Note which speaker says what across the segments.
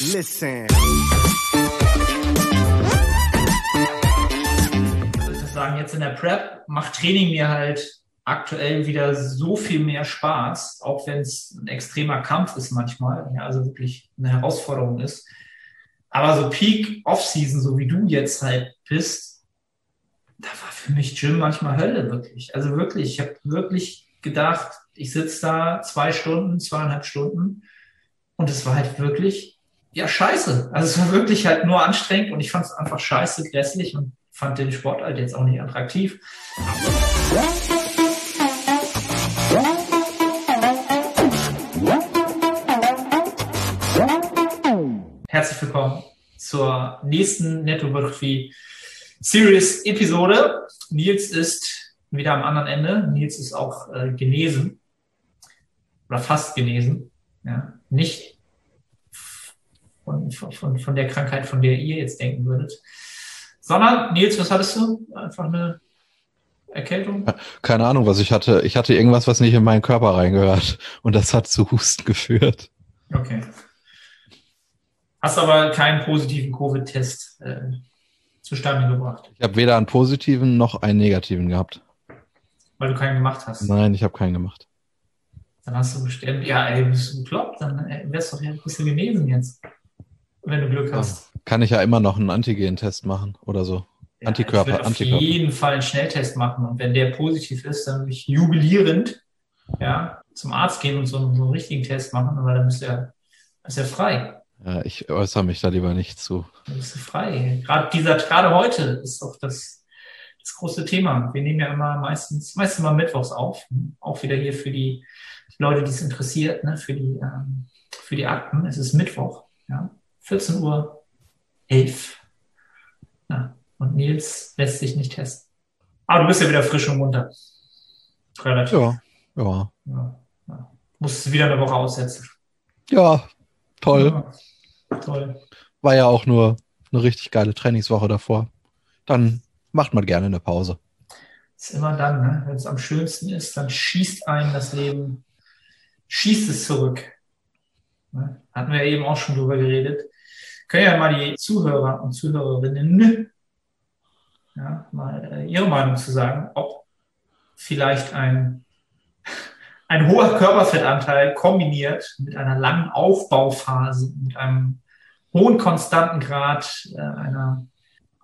Speaker 1: Listen.
Speaker 2: Also ich muss sagen, jetzt in der Prep macht Training mir halt aktuell wieder so viel mehr Spaß, auch wenn es ein extremer Kampf ist manchmal, ja, also wirklich eine Herausforderung ist. Aber so Peak Off-Season, so wie du jetzt halt bist, da war für mich Gym manchmal Hölle, wirklich. Also wirklich, ich habe wirklich gedacht, ich sitze da zwei Stunden, zweieinhalb Stunden und es war halt wirklich, ja, scheiße. Also es war wirklich halt nur anstrengend und ich fand es einfach scheiße, grässlich und fand den Sport halt jetzt auch nicht attraktiv. Herzlich willkommen zur nächsten Nettobiografie Series Episode. Nils ist wieder am anderen Ende. Nils ist auch äh, genesen oder fast genesen. Ja, nicht von, von, von der Krankheit, von der ihr jetzt denken würdet, sondern Nils, was hattest du? Einfach eine Erkältung?
Speaker 3: Keine Ahnung, was ich hatte. Ich hatte irgendwas, was nicht in meinen Körper reingehört und das hat zu Husten geführt.
Speaker 2: Okay. Hast aber keinen positiven Covid-Test äh, zustande gebracht.
Speaker 3: Ich habe weder einen positiven noch einen negativen gehabt.
Speaker 2: Weil du keinen gemacht hast.
Speaker 3: Nein, ich habe keinen gemacht.
Speaker 2: Dann hast du bestimmt, ja, ey, bist du bekloppt, dann äh, wärst du doch ja ein bisschen genesen jetzt. Wenn du Glück hast.
Speaker 3: Kann ich ja immer noch einen Antigen-Test machen oder so.
Speaker 2: Ja,
Speaker 3: Antikörper,
Speaker 2: Ich würde auf
Speaker 3: Antikörper.
Speaker 2: jeden Fall einen Schnelltest machen. Und wenn der positiv ist, dann würde ich jubilierend ja, zum Arzt gehen und so, einen- so einen richtigen Test machen, weil dann bist du ja, bist ja frei.
Speaker 3: Ja, ich äußere mich da lieber nicht zu.
Speaker 2: Dann bist du frei. Gerade dieser, gerade heute ist doch das, das große Thema. Wir nehmen ja immer meistens, meistens mal mittwochs auf. Auch wieder hier für die Leute, die es interessiert, ne, für die, ähm, für die Akten. Es ist Mittwoch, ja. 14 Uhr 11. Ja. Und Nils lässt sich nicht testen. Aber du bist ja wieder frisch und munter. Relativ.
Speaker 3: Ja, ja.
Speaker 2: Ja. Ja. Musst wieder eine Woche aussetzen.
Speaker 3: Ja, toll.
Speaker 2: Ja. Toll.
Speaker 3: War ja auch nur eine richtig geile Trainingswoche davor. Dann macht man gerne eine Pause.
Speaker 2: ist immer dann, ne? wenn es am schönsten ist, dann schießt einen das Leben, schießt es zurück. Ne? Hatten wir eben auch schon drüber geredet. Können ja mal die Zuhörer und Zuhörerinnen ja, mal äh, ihre Meinung zu sagen, ob vielleicht ein, ein hoher Körperfettanteil kombiniert mit einer langen Aufbauphase, mit einem hohen konstanten Grad äh, einer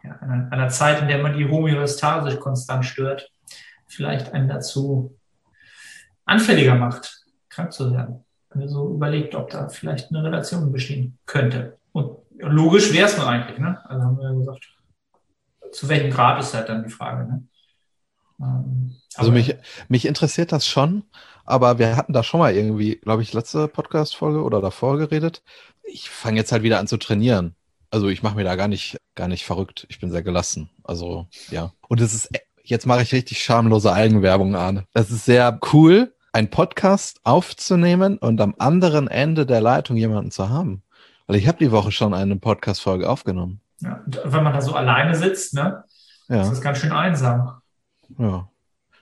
Speaker 2: ja, einer, einer Zeit, in der man die Homöostase konstant stört, vielleicht einen dazu anfälliger macht, krank zu werden. Wenn ihr so überlegt, ob da vielleicht eine Relation bestehen könnte. Und logisch wäre es nur eigentlich, ne? Also haben wir ja gesagt, zu welchem Grad ist halt dann die Frage, ne? Ähm,
Speaker 3: Also mich, mich interessiert das schon, aber wir hatten da schon mal irgendwie, glaube ich, letzte Podcast-Folge oder davor geredet. Ich fange jetzt halt wieder an zu trainieren. Also ich mache mir da gar nicht, gar nicht verrückt. Ich bin sehr gelassen. Also ja. Und es ist, jetzt mache ich richtig schamlose Eigenwerbung an. Das ist sehr cool, einen Podcast aufzunehmen und am anderen Ende der Leitung jemanden zu haben. Weil ich habe die Woche schon eine Podcast-Folge aufgenommen.
Speaker 2: ja, wenn man da so alleine sitzt, ne, ist
Speaker 3: Ja,
Speaker 2: das ganz schön einsam.
Speaker 3: ja.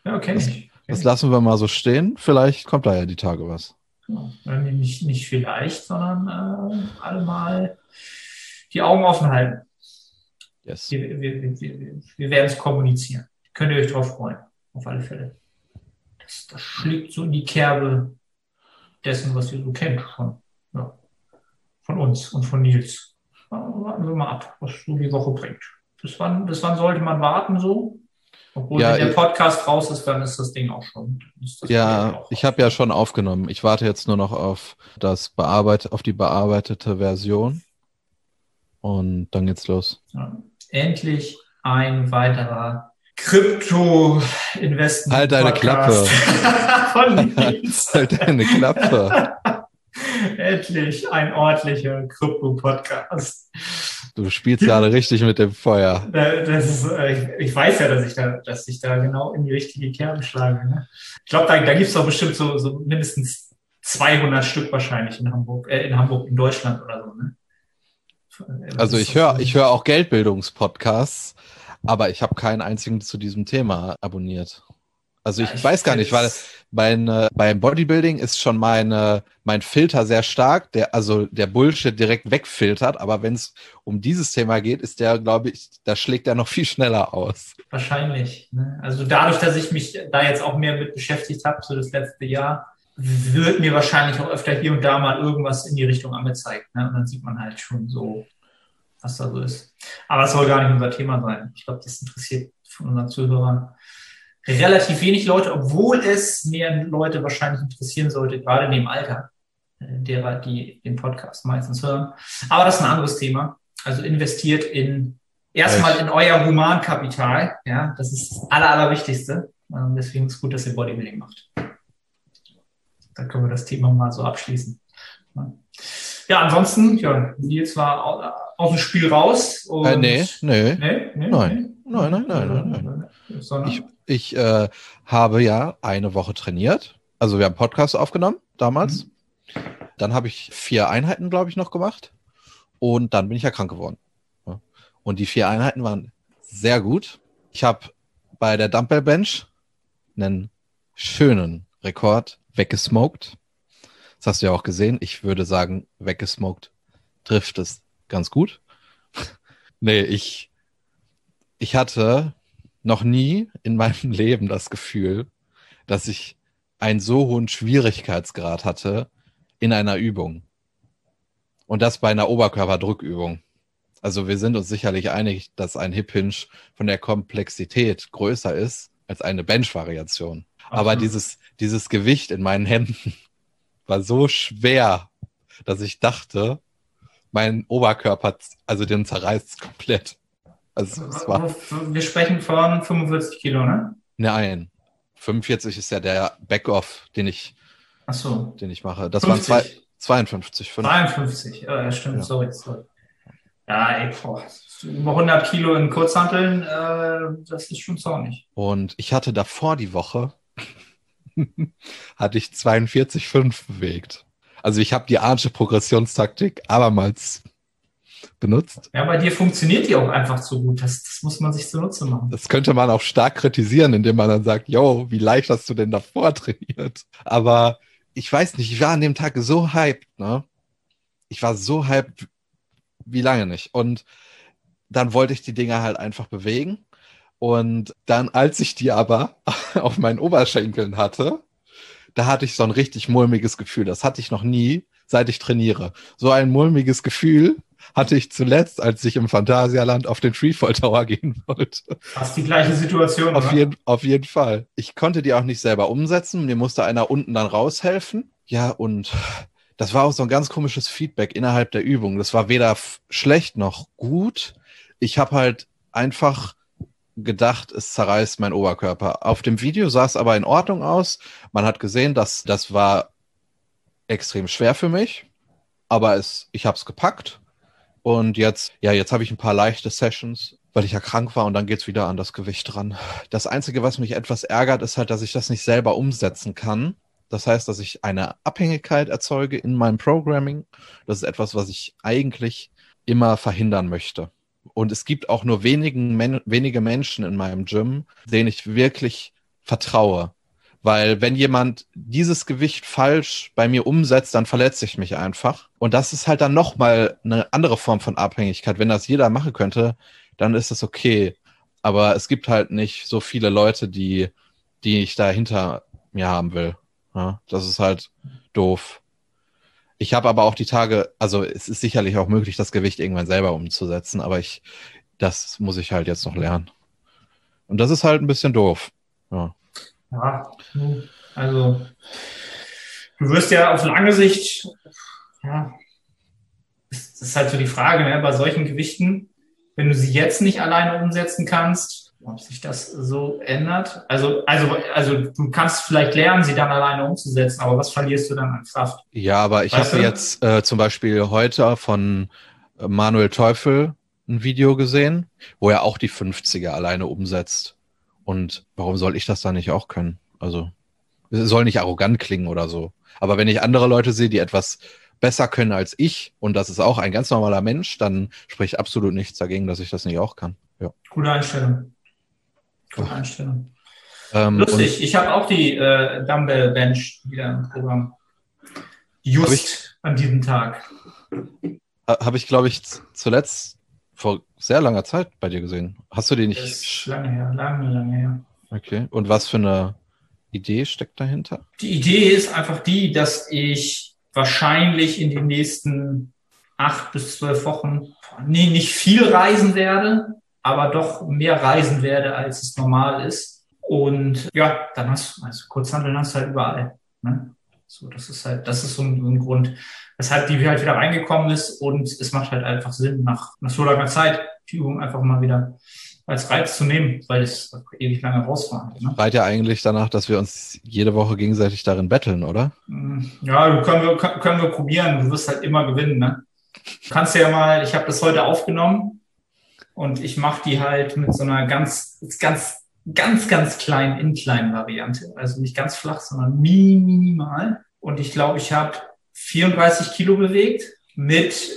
Speaker 2: Ja, okay.
Speaker 3: Das- Das lassen wir mal so stehen. Vielleicht kommt da ja die Tage was.
Speaker 2: Ja, nicht, nicht vielleicht, sondern äh, alle mal die Augen offen halten.
Speaker 3: Yes.
Speaker 2: Wir, wir, wir, wir, werden es kommunizieren. Könnt ihr euch drauf freuen, auf alle Fälle. Das, das schlägt so in die Kerbe dessen, was ihr so kennt von, ja, von uns und von Nils. Warten wir mal ab, was so die Woche bringt. Bis wann, bis wann sollte man warten so? Obwohl,
Speaker 3: Ja,
Speaker 2: wenn der Podcast raus ist, dann ist das Ding auch schon.
Speaker 3: Ja,
Speaker 2: auch
Speaker 3: ich habe ja schon aufgenommen. Ich warte jetzt nur noch auf das bearbeit auf die bearbeitete Version. Und dann geht's los.
Speaker 2: Ja. Endlich ein weiterer Krypto-Investment.
Speaker 3: Halt deine
Speaker 2: Nils.
Speaker 3: Halt deine Klappe.
Speaker 2: Endlich ein ordentlicher Krypto-Podcast.
Speaker 3: Du spielst gerade richtig mit dem Feuer.
Speaker 2: Das ist, äh, ich, weiß ja, dass ich da, dass ich da genau in die richtige Kerbe schlage. Ne? Ich glaube, da, da gibt's doch bestimmt so, so mindestens 200 Stück wahrscheinlich in Hamburg, äh, in Hamburg, in Deutschland oder so. Ne?
Speaker 3: Also ich höre ich höre auch Geldbildungspodcasts, aber ich habe keinen einzigen zu diesem Thema abonniert. Also ich,
Speaker 2: Ja, ich
Speaker 3: weiß gar nicht, weil mein, äh, beim Bodybuilding ist schon meine, mein Filter sehr stark, der also der Bullshit direkt wegfiltert, aber wenn es um dieses Thema geht, ist der, glaube ich, da schlägt er noch viel schneller aus.
Speaker 2: Wahrscheinlich. Ne? Also dadurch, dass ich mich da jetzt auch mehr mit beschäftigt habe, so das letzte Jahr, wird mir wahrscheinlich auch öfter hier und da mal irgendwas in die Richtung angezeigt. Ne? Und dann sieht man halt schon so, was da so ist. Aber es soll gar nicht unser Thema sein. Ich glaube, das interessiert von unseren Zuhörern relativ wenig Leute, obwohl es mehr Leute wahrscheinlich interessieren sollte, gerade in dem Alter äh, derer, die den Podcast meistens hören. Aber das ist ein anderes Thema. Also investiert in erstmal in euer Humankapital. Ja, das ist das Aller, Allerwichtigste. Ähm, Deswegen ist es gut, dass ihr Bodybuilding macht. Da können wir das Thema mal so abschließen. Ja. Ansonsten, ja, Nils war au- aus dem Spiel raus. Und
Speaker 3: Äh, nee, nee.
Speaker 2: Nee, nee,
Speaker 3: Nein.
Speaker 2: nee.
Speaker 3: Nein, nein, nein, nein,
Speaker 2: nein. Sondern,
Speaker 3: Ich, ich äh, habe ja eine Woche trainiert. Also wir haben Podcast aufgenommen damals. Dann habe ich vier Einheiten, glaube ich, noch gemacht. Und dann bin ich ja krank geworden. Und die vier Einheiten waren sehr gut. Ich habe bei der Dumbbell Bench einen schönen Rekord weggesmoked. Das hast du ja auch gesehen. Ich würde sagen, weggesmoked trifft es ganz gut. nee, ich, ich hatte noch nie in meinem Leben das Gefühl, dass ich einen so hohen Schwierigkeitsgrad hatte in einer Übung. Und das bei einer Oberkörperdrückübung. Also wir sind uns sicherlich einig, dass ein Hip Hinge von der Komplexität größer ist als eine Bench-Variation. Aber dieses, dieses Gewicht in meinen Händen war so schwer, dass ich dachte, mein Oberkörper, also den zerreißt komplett. Also es war
Speaker 2: Wir sprechen von 45 Kilo, ne?
Speaker 3: Nein. 45 ist ja der Backoff, den ich,
Speaker 2: Ach so.
Speaker 3: den ich mache. Das waren zwei,
Speaker 2: 50.
Speaker 3: 52. fünf-
Speaker 2: 52, äh, stimmt,
Speaker 3: Ja.
Speaker 2: sorry, sorry. Ja, ey, boah, über 100 Kilo in Kurzhanteln, äh, das ist schon zornig.
Speaker 3: Und ich hatte davor die Woche, hatte ich 42,5 bewegt. Also ich habe die Arnsche Progressionstaktik abermals benutzt.
Speaker 2: Ja, bei dir funktioniert die auch einfach so gut. Das, das muss man sich zunutze machen.
Speaker 3: Das könnte man auch stark kritisieren, indem man dann sagt, yo, wie leicht hast du denn davor trainiert? Aber ich weiß nicht, ich war an dem Tag so hyped, ne? Ich war so hyped wie lange nicht. Und dann wollte ich die Dinger halt einfach bewegen. Und dann, als ich die aber auf meinen Oberschenkeln hatte, da hatte ich so ein richtig mulmiges Gefühl. Das hatte ich noch nie, seit ich trainiere. So ein mulmiges Gefühl hatte ich zuletzt, als ich im Phantasialand auf den Freefall Tower gehen wollte.
Speaker 2: Fast die gleiche Situation,
Speaker 3: Auf jeden, auf jeden Fall. Ich konnte die auch nicht selber umsetzen. Mir musste einer unten dann raushelfen. Ja, und das war auch so ein ganz komisches Feedback innerhalb der Übung. Das war weder schlecht noch gut. Ich habe halt einfach gedacht, es zerreißt mein Oberkörper. Auf dem Video sah es aber in Ordnung aus. Man hat gesehen, dass das war extrem schwer für mich, aber es, ich habe es gepackt. Und jetzt, ja, jetzt habe ich ein paar leichte Sessions, weil ich ja krank war und dann geht's wieder an das Gewicht dran. Das Einzige, was mich etwas ärgert, ist halt, dass ich das nicht selber umsetzen kann. Das heißt, dass ich eine Abhängigkeit erzeuge in meinem Programming. Das ist etwas, was ich eigentlich immer verhindern möchte. Und es gibt auch nur wenigen Men wenige Menschen in meinem Gym, denen ich wirklich vertraue. Weil wenn jemand dieses Gewicht falsch bei mir umsetzt, dann verletze ich mich einfach. Und das ist halt dann nochmal eine andere Form von Abhängigkeit. Wenn das jeder machen könnte, dann ist es okay. Aber es gibt halt nicht so viele Leute, die, die ich da hinter mir haben will. Ja, das ist halt doof. Ich habe aber auch die Tage, also es ist sicherlich auch möglich, das Gewicht irgendwann selber umzusetzen, aber ich, das muss ich halt jetzt noch lernen. Und das ist halt ein bisschen doof. Ja.
Speaker 2: Ja, also du wirst ja auf lange Sicht, ja, das ist halt so die Frage, ne, bei solchen Gewichten, wenn du sie jetzt nicht alleine umsetzen kannst, ob sich das so ändert. Also, also, also du kannst vielleicht lernen, sie dann alleine umzusetzen, aber was verlierst du dann an Kraft?
Speaker 3: Ja, aber ich habe jetzt äh, zum Beispiel heute von äh, Manuel Teufel ein Video gesehen, wo er auch die 50er alleine umsetzt. Und warum soll ich das dann nicht auch können? Also, es soll nicht arrogant klingen oder so. Aber wenn ich andere Leute sehe, die etwas besser können als ich, und das ist auch ein ganz normaler Mensch, dann spricht absolut nichts dagegen, dass ich das nicht auch kann. Ja.
Speaker 2: Gute Einstellung. Gute
Speaker 3: Ach.
Speaker 2: Einstellung. Ähm, Lustig, ich habe auch die äh, Dumbbell Bench wieder im Programm. Just ich, an diesem Tag.
Speaker 3: Habe ich, glaube ich, zuletzt vor sehr langer Zeit bei dir gesehen. Hast du die nicht?
Speaker 2: Das ist lange her, lange, lange her.
Speaker 3: Okay. Und was für eine Idee steckt dahinter?
Speaker 2: Die Idee ist einfach die, dass ich wahrscheinlich in den nächsten acht bis zwölf Wochen nee, nicht viel reisen werde, aber doch mehr reisen werde, als es normal ist. Und ja, dann hast du, also Kurzhandeln hast du halt überall. Ne? So, das ist halt, das ist so ein, so ein Grund, weshalb die halt wieder reingekommen ist und es macht halt einfach Sinn, nach, nach so langer Zeit die Übung einfach mal wieder als Reiz zu nehmen, weil es ewig lange rausfahren.
Speaker 3: Ne? Schreit ja eigentlich danach, dass wir uns jede Woche gegenseitig darin betteln, oder?
Speaker 2: Mm, ja, können wir, können wir probieren. Du wirst halt immer gewinnen. Ne? Du kannst ja mal, ich habe das heute aufgenommen und ich mache die halt mit so einer ganz, ganz, ganz, ganz kleinen Incline-Variante. Also nicht ganz flach, sondern minimal. Und ich glaube, ich habe 34 Kilo bewegt mit,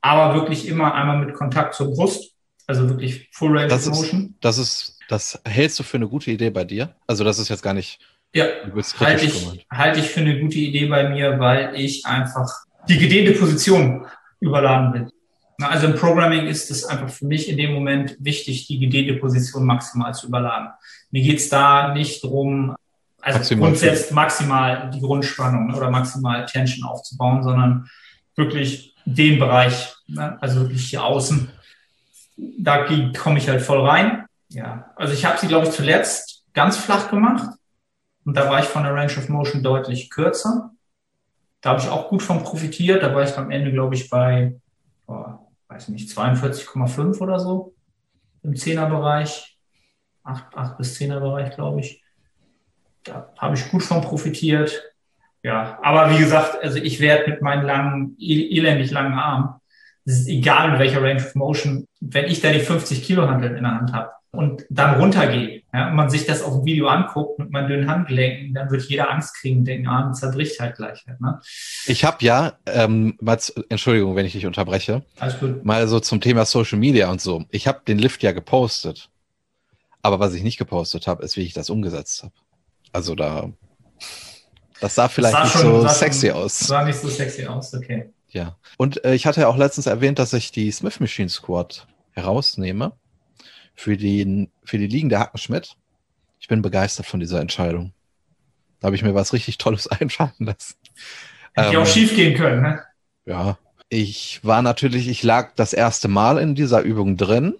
Speaker 2: aber wirklich immer einmal mit Kontakt zur Brust. Also wirklich Full Range
Speaker 3: das
Speaker 2: of Motion. Ist,
Speaker 3: das ist, das hältst du für eine gute Idee bei dir? Also das ist jetzt gar nicht.
Speaker 2: Ja, halte ich, halte ich für eine gute Idee bei mir, weil ich einfach die gedehnte Position überladen will. Also im Programming ist es einfach für mich in dem Moment wichtig, die gedehnte Position maximal zu überladen. Mir geht's da nicht drum, also maximal grundsätzlich maximal die Grundspannung oder maximal Tension aufzubauen, sondern wirklich den Bereich, ne? also wirklich hier außen. Da komme ich halt voll rein. Ja, also ich habe sie, glaube ich, zuletzt ganz flach gemacht und da war ich von der Range of Motion deutlich kürzer. Da habe ich auch gut von profitiert. Da war ich am Ende, glaube ich, bei, oh, weiß nicht, 42,5 oder so im Zehnerbereich. 8, 8 bis 10er Bereich, glaube ich. Da habe ich gut von profitiert. Ja, aber wie gesagt, also ich werde mit meinen langen, elendig langen Armen, es ist egal in welcher Range of Motion, wenn ich da die 50 Kilo Handel in der Hand habe, und dann runtergeht ja, und man sich das auf dem Video anguckt mit meinen dünnen Handgelenken, dann wird jeder Angst kriegen und denken, ah, zerbricht halt gleich. Halt, ne?
Speaker 3: Ich habe ja, ähm, mal, Entschuldigung, wenn ich dich unterbreche,
Speaker 2: Alles gut.
Speaker 3: mal so zum Thema Social Media und so. Ich habe den Lift ja gepostet, aber was ich nicht gepostet habe, ist, wie ich das umgesetzt habe. Also da, das sah vielleicht das sah nicht schon, so sexy schon, aus.
Speaker 2: Sah nicht so sexy aus, okay.
Speaker 3: Ja. Und äh, ich hatte ja auch letztens erwähnt, dass ich die Smith Machine Squad herausnehme für, den, für die Ligen der Hackenschmidt. Ich bin begeistert von dieser Entscheidung. Da habe ich mir was richtig Tolles einfallen lassen.
Speaker 2: Hätte ähm, auch schief gehen können, ne?
Speaker 3: Ja. Ich war natürlich, ich lag das erste Mal in dieser Übung drin.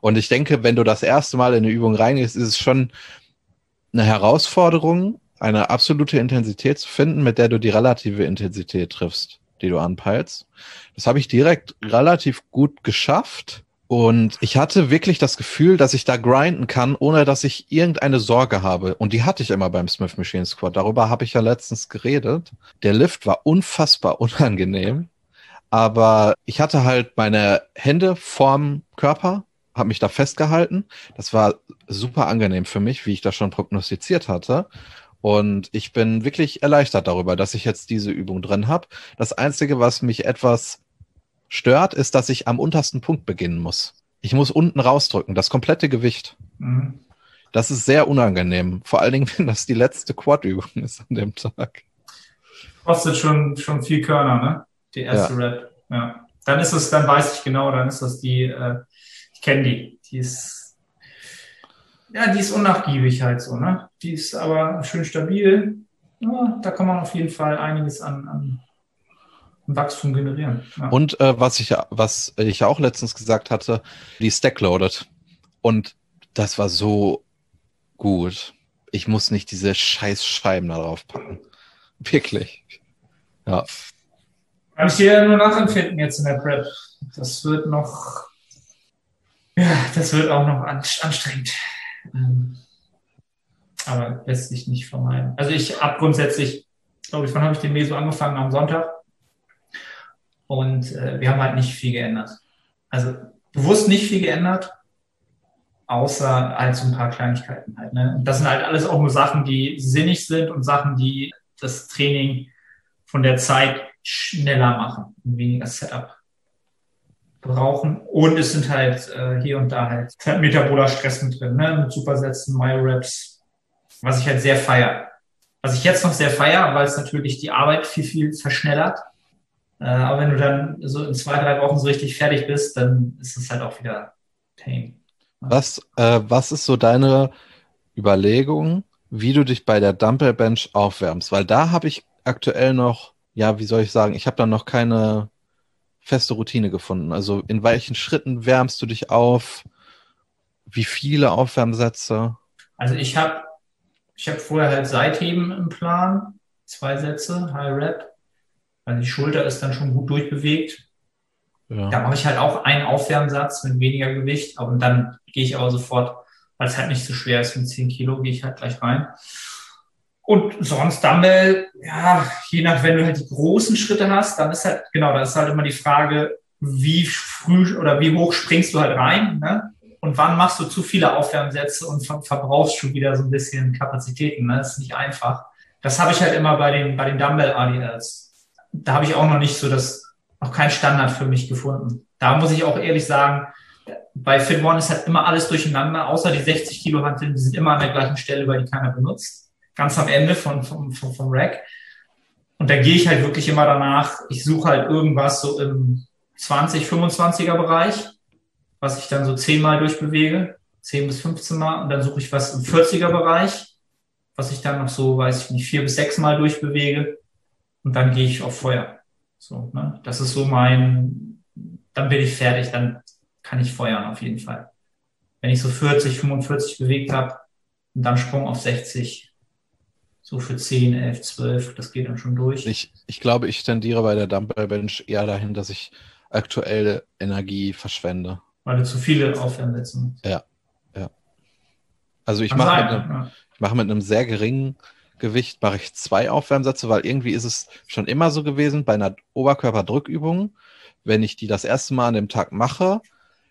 Speaker 3: Und ich denke, wenn du das erste Mal in eine Übung reingehst, ist es schon eine Herausforderung, eine absolute Intensität zu finden, mit der du die relative Intensität triffst, die du anpeilst. Das habe ich direkt relativ gut geschafft. Und ich hatte wirklich das Gefühl, dass ich da grinden kann, ohne dass ich irgendeine Sorge habe. Und die hatte ich immer beim Smith Machine Squad. Darüber habe ich ja letztens geredet. Der Lift war unfassbar unangenehm. Aber ich hatte halt meine Hände vorm Körper, habe mich da festgehalten. Das war super angenehm für mich, wie ich das schon prognostiziert hatte. Und ich bin wirklich erleichtert darüber, dass ich jetzt diese Übung drin habe. Das Einzige, was mich etwas stört, ist, dass ich am untersten Punkt beginnen muss. Ich muss unten rausdrücken, das komplette Gewicht. Mhm. Das ist sehr unangenehm. Vor allen Dingen, wenn das die letzte Quad-Übung ist an dem Tag.
Speaker 2: Kostet schon, schon viel Körner, ne? Die erste ja. Rap. Ja. Dann ist es, dann weiß ich genau, dann ist das die, äh, ich kenne die. Die ist, ja, die ist unnachgiebig halt so, ne? Die ist aber schön stabil. Ja, da kann man auf jeden Fall einiges an, an Wachstum generieren.
Speaker 3: Ja. Und äh, was ich was ich auch letztens gesagt hatte, die Stackloaded. Und das war so gut. Ich muss nicht diese scheiß Scheiben da drauf packen. Wirklich. Ja.
Speaker 2: Kann ich dir nur nachempfinden jetzt in der Prep. Das wird noch, ja, das wird auch noch anstrengend. Ähm, aber lässt sich nicht vermeiden. Also ich habe grundsätzlich, glaube ich, wann habe ich den Meso angefangen? Am Sonntag. Und äh, wir haben halt nicht viel geändert. Also bewusst nicht viel geändert, außer halt so ein paar Kleinigkeiten halt. Ne? Und das sind halt alles auch nur Sachen, die sinnig sind und Sachen, die das Training von der Zeit schneller machen weniger Setup brauchen. Und es sind halt äh, hier und da halt, halt metaboler Stress mit drin, ne? mit Supersätzen, Myoreps, was ich halt sehr feier. Was ich jetzt noch sehr feier, weil es natürlich die Arbeit viel, viel verschnellert. Äh, aber wenn du dann so in zwei, drei Wochen so richtig fertig bist, dann ist es halt auch wieder Pain.
Speaker 3: Was, äh, was ist so deine Überlegung, wie du dich bei der Dumbbell Bench aufwärmst? Weil da habe ich aktuell noch, ja, wie soll ich sagen, ich habe da noch keine feste Routine gefunden. Also in welchen Schritten wärmst du dich auf? Wie viele Aufwärmsätze?
Speaker 2: Also ich habe ich hab vorher halt Seitheben im Plan, zwei Sätze, High Rep. Also die Schulter ist dann schon gut durchbewegt. Ja. Da mache ich halt auch einen Aufwärmsatz mit weniger Gewicht, aber dann gehe ich aber sofort, weil es halt nicht so schwer ist mit 10 Kilo, gehe ich halt gleich rein. Und sonst Dumbbell, ja, je nach, wenn du halt die großen Schritte hast, dann ist halt, genau, da ist halt immer die Frage, wie früh oder wie hoch springst du halt rein, ne? Und wann machst du zu viele Aufwärmsätze und ver verbrauchst schon wieder so ein bisschen Kapazitäten, ne? Das ist nicht einfach. Das habe ich halt immer bei den, bei den Dumbbell ADLs. Da habe ich auch noch nicht so das, noch kein Standard für mich gefunden. Da muss ich auch ehrlich sagen, bei Fit One ist halt immer alles durcheinander, außer die 60 Kilo Hanteln, die sind immer an der gleichen Stelle, weil die keiner benutzt ganz am Ende von, vom, vom, vom Rack. Und da gehe ich halt wirklich immer danach, ich suche halt irgendwas so im 20, 25er Bereich, was ich dann so 10 Mal durchbewege, 10 bis 15 Mal. Und dann suche ich was im 40er Bereich, was ich dann noch so, weiß ich nicht, 4 bis 6 Mal durchbewege. Und dann gehe ich auf Feuer. So, ne? Das ist so mein, dann bin ich fertig, dann kann ich feuern auf jeden Fall. Wenn ich so 40, 45 bewegt habe und dann Sprung auf 60, so für 10, 11, 12, das geht dann schon durch.
Speaker 3: Ich, ich glaube, ich tendiere bei der Dumbbell Bench eher dahin, dass ich aktuelle Energie verschwende.
Speaker 2: Weil du zu viele Aufwärmsätze
Speaker 3: machst. Ja, ja. Also ich mache mit, einem, ja. mach mit einem sehr geringen Gewicht mache ich zwei Aufwärmsätze, weil irgendwie ist es schon immer so gewesen bei einer Oberkörperdrückübung, wenn ich die das erste Mal an dem Tag mache,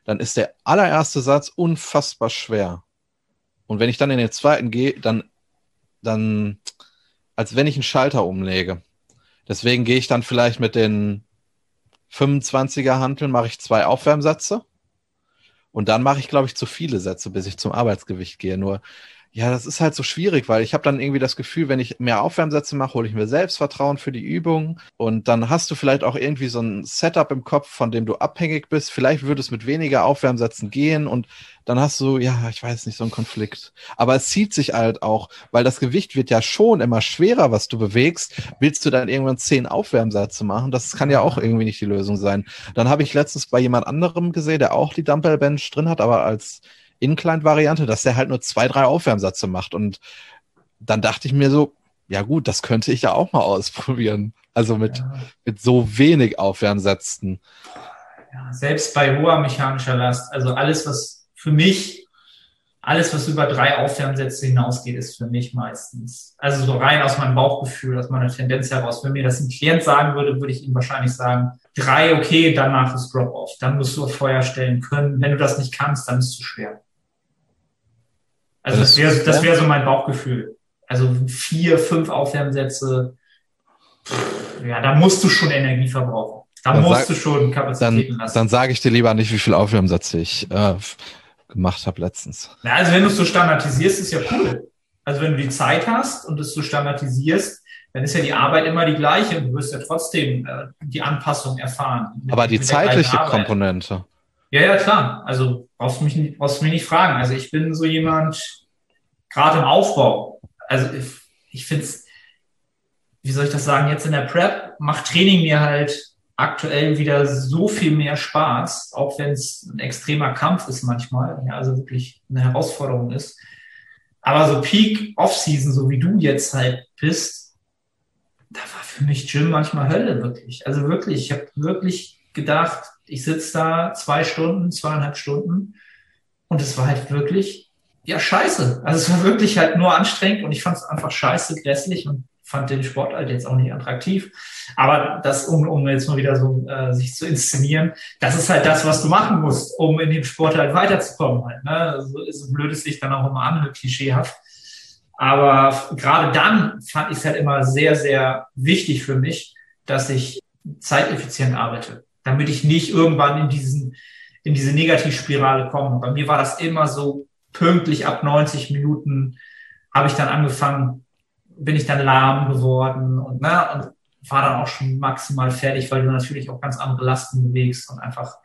Speaker 3: dann ist der allererste Satz unfassbar schwer. Und wenn ich dann in den zweiten gehe, dann dann, als wenn ich einen Schalter umlege. Deswegen gehe ich dann vielleicht mit den 25er Hanteln, mache ich zwei Aufwärmsätze. Und dann mache ich, glaube ich, zu viele Sätze, bis ich zum Arbeitsgewicht gehe. Nur ja, das ist halt so schwierig, weil ich habe dann irgendwie das Gefühl, wenn ich mehr Aufwärmsätze mache, hole ich mir Selbstvertrauen für die Übung und dann hast du vielleicht auch irgendwie so ein Setup im Kopf, von dem du abhängig bist. Vielleicht würde es mit weniger Aufwärmsätzen gehen und dann hast du, ja, ich weiß nicht, so einen Konflikt. Aber es zieht sich halt auch, weil das Gewicht wird ja schon immer schwerer, was du bewegst. Willst du dann irgendwann zehn Aufwärmsätze machen? Das kann ja auch irgendwie nicht die Lösung sein. Dann habe ich letztens bei jemand anderem gesehen, der auch die Dumbbell Bench drin hat, aber als Incline-Variante, dass der halt nur zwei, drei Aufwärmsätze macht. Und dann dachte ich mir so, ja gut, das könnte ich ja auch mal ausprobieren. Also mit, ja. mit so wenig Aufwärmsätzen.
Speaker 2: Ja, selbst bei hoher mechanischer Last, also alles, was für mich, alles, was über drei Aufwärmsätze hinausgeht, ist für mich meistens. Also so rein aus meinem Bauchgefühl, aus meiner Tendenz heraus. Wenn mir das ein Klient sagen würde, würde ich ihm wahrscheinlich sagen, drei, okay, danach ist Drop-off. Dann musst du auf Feuer stellen können. Wenn du das nicht kannst, dann ist es zu schwer. Also das wäre das wär so mein Bauchgefühl. Also vier, fünf Aufwärmsätze, ja, da musst du schon Energie verbrauchen. Da dann musst sag, du schon Kapazitäten
Speaker 3: dann, lassen. Dann sage ich dir lieber nicht, wie viel Aufwärmsätze ich äh, gemacht habe letztens.
Speaker 2: Na, also wenn du es so standardisierst, ist ja cool. Also wenn du die Zeit hast und es so standardisierst, dann ist ja die Arbeit immer die gleiche und du wirst ja trotzdem äh, die Anpassung erfahren.
Speaker 3: Aber die zeitliche Komponente.
Speaker 2: Ja, ja, klar. Also brauchst du mich, nicht, brauchst du mich nicht fragen. Also ich bin so jemand, gerade im Aufbau. Also ich, ich finde es, wie soll ich das sagen, jetzt in der Prep macht Training mir halt aktuell wieder so viel mehr Spaß, auch wenn es ein extremer Kampf ist manchmal, ja, also wirklich eine Herausforderung ist. Aber so Peak Off-Season, so wie du jetzt halt bist, da war für mich Gym manchmal Hölle, wirklich. Also wirklich, ich habe wirklich gedacht, ich sitze da zwei Stunden, zweieinhalb Stunden und es war halt wirklich, ja, scheiße. Also es war wirklich halt nur anstrengend und ich fand es einfach scheiße, grässlich und fand den Sport halt jetzt auch nicht attraktiv. Aber das, um, um jetzt mal wieder so äh, sich zu inszenieren, das ist halt das, was du machen musst, um in dem Sport halt weiterzukommen. Halt, ne? also, so blöd es sich dann auch immer an, klischeehaft. Aber gerade dann fand ich es halt immer sehr, sehr wichtig für mich, dass ich zeiteffizient arbeite damit ich nicht irgendwann in diesen, in diese Negativspirale komme. Bei mir war das immer so pünktlich ab 90 Minuten habe ich dann angefangen, bin ich dann lahm geworden und, ne, und war dann auch schon maximal fertig, weil du natürlich auch ganz andere Lasten bewegst und einfach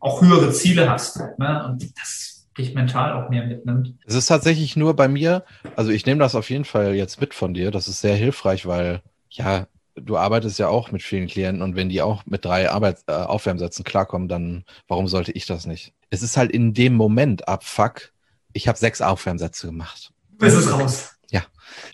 Speaker 2: auch höhere Ziele hast. Ne? Und das dich mental auch mehr mitnimmt.
Speaker 3: Es ist tatsächlich nur bei mir, also ich nehme das auf jeden Fall jetzt mit von dir. Das ist sehr hilfreich, weil ja, du arbeitest ja auch mit vielen Klienten und wenn die auch mit drei Arbeits äh, Aufwärmsätzen klarkommen, dann warum sollte ich das nicht? Es ist halt in dem Moment abfuck. Ich habe sechs Aufwärmsätze gemacht.
Speaker 2: Bis es raus.
Speaker 3: Ja,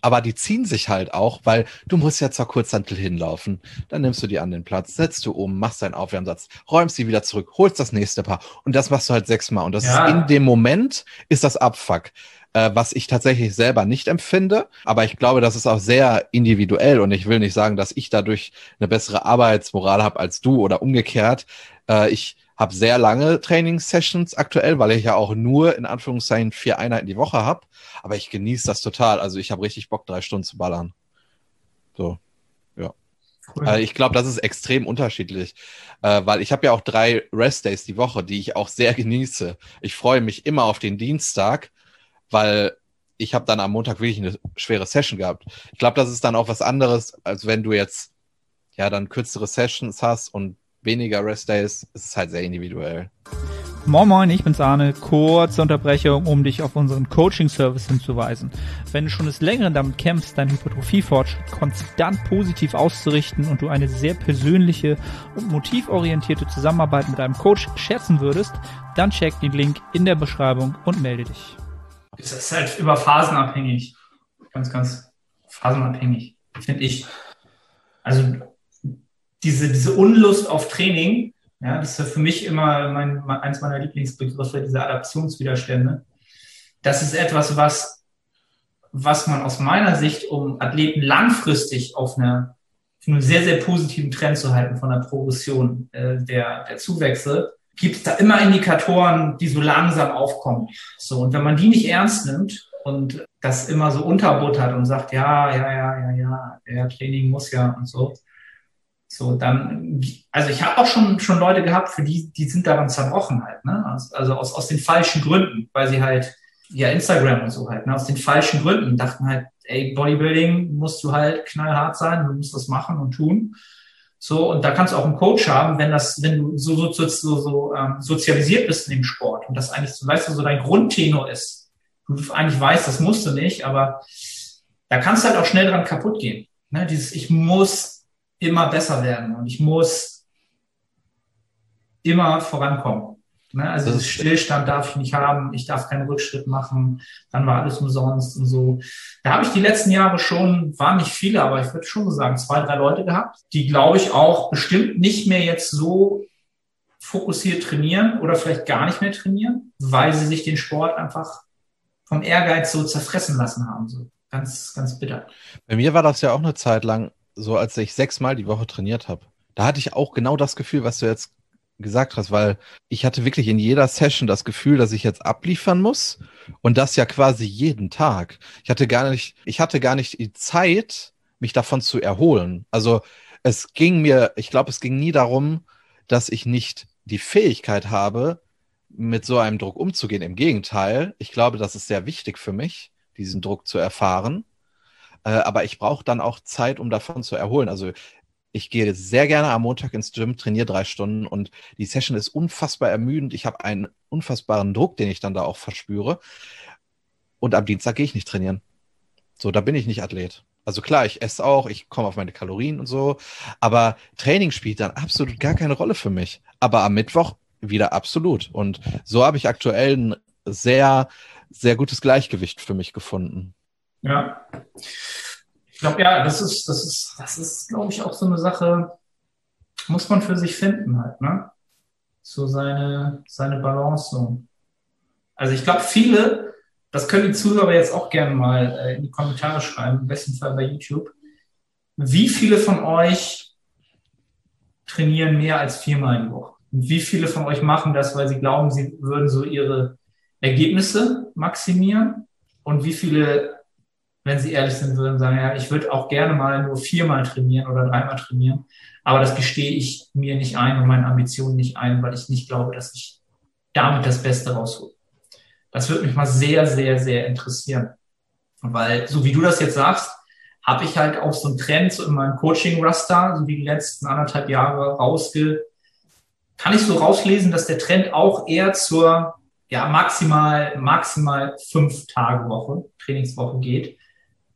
Speaker 3: aber die ziehen sich halt auch, weil du musst ja zur Kurzhantel hinlaufen. Dann nimmst du die an den Platz, setzt du um, machst deinen Aufwärmsatz, räumst sie wieder zurück, holst das nächste Paar und das machst du halt sechsmal. Und das ja. ist in dem Moment ist das Abfuck äh, was ich tatsächlich selber nicht empfinde. Aber ich glaube, das ist auch sehr individuell und ich will nicht sagen, dass ich dadurch eine bessere Arbeitsmoral habe als du oder umgekehrt. Äh, ich habe sehr lange Trainingssessions aktuell, weil ich ja auch nur in Anführungszeichen vier Einheiten die Woche habe. Aber ich genieße das total. Also ich habe richtig Bock, drei Stunden zu ballern. So, ja. Cool. Also ich glaube, das ist extrem unterschiedlich, äh, weil ich habe ja auch drei Rest-Days die Woche, die ich auch sehr genieße. Ich freue mich immer auf den Dienstag, weil ich habe dann am Montag wirklich eine schwere Session gehabt. Ich glaube, das ist dann auch was anderes, als wenn du jetzt ja dann kürzere Sessions hast und weniger Rest Days. Es ist halt sehr individuell.
Speaker 1: Moin Moin, ich bin's Arne. Kurze Unterbrechung, um dich auf unseren Coaching-Service hinzuweisen. Wenn du schon des Längeren damit kämpfst, deinen Hypertrophie-Fortschritt konstant positiv auszurichten und du eine sehr persönliche und motivorientierte Zusammenarbeit mit einem Coach schätzen würdest, dann check den Link in der Beschreibung und melde dich.
Speaker 2: Es ist halt über Phasen abhängig. Ganz, ganz phasenabhängig, finde ich. Also diese, diese Unlust auf Training, ja, das ist für mich immer mein, eins meiner Lieblingsbegriffe, diese Adaptionswiderstände. Das ist etwas, was, was man aus meiner Sicht, um Athleten langfristig auf einer auf einen sehr, sehr positiven Trend zu halten von der Progression äh, der, der Zuwächse, gibt es da immer Indikatoren, die so langsam aufkommen. So, und wenn man die nicht ernst nimmt und das immer so unterbuttert und sagt, ja, ja, ja, ja, ja, der Training muss ja und so, so dann, also ich habe auch schon schon Leute gehabt, für die die sind daran zerbrochen halt, ne? Also aus aus den falschen Gründen, weil sie halt ja Instagram und so halt, ne? Aus den falschen Gründen dachten halt, ey Bodybuilding musst du halt knallhart sein, du musst das machen und tun. So, und da kannst du auch einen Coach haben, wenn das, wenn du so, so, so, so ähm, sozialisiert bist in dem Sport und das eigentlich so, weißt du, so dein Grundtenor ist. Du eigentlich weißt, das musst du nicht, aber da kannst du halt auch schnell dran kaputt gehen. Ne? Dieses, ich muss immer besser werden und ich muss immer vorankommen. Ne? Also das Stillstand darf ich nicht haben, ich darf keinen Rückschritt machen, dann war alles umsonst und so. Da habe ich die letzten Jahre schon, waren nicht viele, aber ich würde schon sagen, zwei, drei Leute gehabt, die, glaube ich, auch bestimmt nicht mehr jetzt so fokussiert trainieren oder vielleicht gar nicht mehr trainieren, weil sie sich den Sport einfach vom Ehrgeiz so zerfressen lassen haben. So ganz, ganz bitter.
Speaker 3: Bei mir war das ja auch eine Zeit lang so, als ich sechsmal die Woche trainiert habe. Da hatte ich auch genau das Gefühl, was du jetzt gesagt hast, weil ich hatte wirklich in jeder Session das Gefühl, dass ich jetzt abliefern muss und das ja quasi jeden Tag. Ich hatte gar nicht, ich hatte gar nicht die Zeit, mich davon zu erholen. Also es ging mir, ich glaube, es ging nie darum, dass ich nicht die Fähigkeit habe, mit so einem Druck umzugehen. Im Gegenteil, ich glaube, das ist sehr wichtig für mich, diesen Druck zu erfahren. Äh, aber ich brauche dann auch Zeit, um davon zu erholen. Also ich gehe sehr gerne am Montag ins Gym, trainiere drei Stunden und die Session ist unfassbar ermüdend. Ich habe einen unfassbaren Druck, den ich dann da auch verspüre. Und am Dienstag gehe ich nicht trainieren. So, da bin ich nicht Athlet. Also klar, ich esse auch, ich komme auf meine Kalorien und so, aber Training spielt dann absolut gar keine Rolle für mich. Aber am Mittwoch wieder absolut. Und so habe ich aktuell ein sehr, sehr gutes Gleichgewicht für mich gefunden.
Speaker 2: Ja. Ich glaube, ja, das ist, das ist, das ist, glaube ich, auch so eine Sache, muss man für sich finden halt, ne? So seine, seine Balance so. Also ich glaube, viele, das können die Zuhörer jetzt auch gerne mal äh, in die Kommentare schreiben, im besten Fall bei YouTube. Wie viele von euch trainieren mehr als viermal in die Woche? Und wie viele von euch machen das, weil sie glauben, sie würden so ihre Ergebnisse maximieren? Und wie viele wenn sie ehrlich sind, würden sagen, ja, ich würde auch gerne mal nur viermal trainieren oder dreimal trainieren, aber das gestehe ich mir nicht ein und meinen Ambitionen nicht ein, weil ich nicht glaube, dass ich damit das Beste raushole. Das würde mich mal sehr, sehr, sehr interessieren. Weil, so wie du das jetzt sagst, habe ich halt auch so einen Trend so in meinem Coaching-Raster, so wie die letzten anderthalb Jahre rausge, kann ich so rauslesen, dass der Trend auch eher zur ja, maximal, maximal fünf Tage Woche, Trainingswoche geht.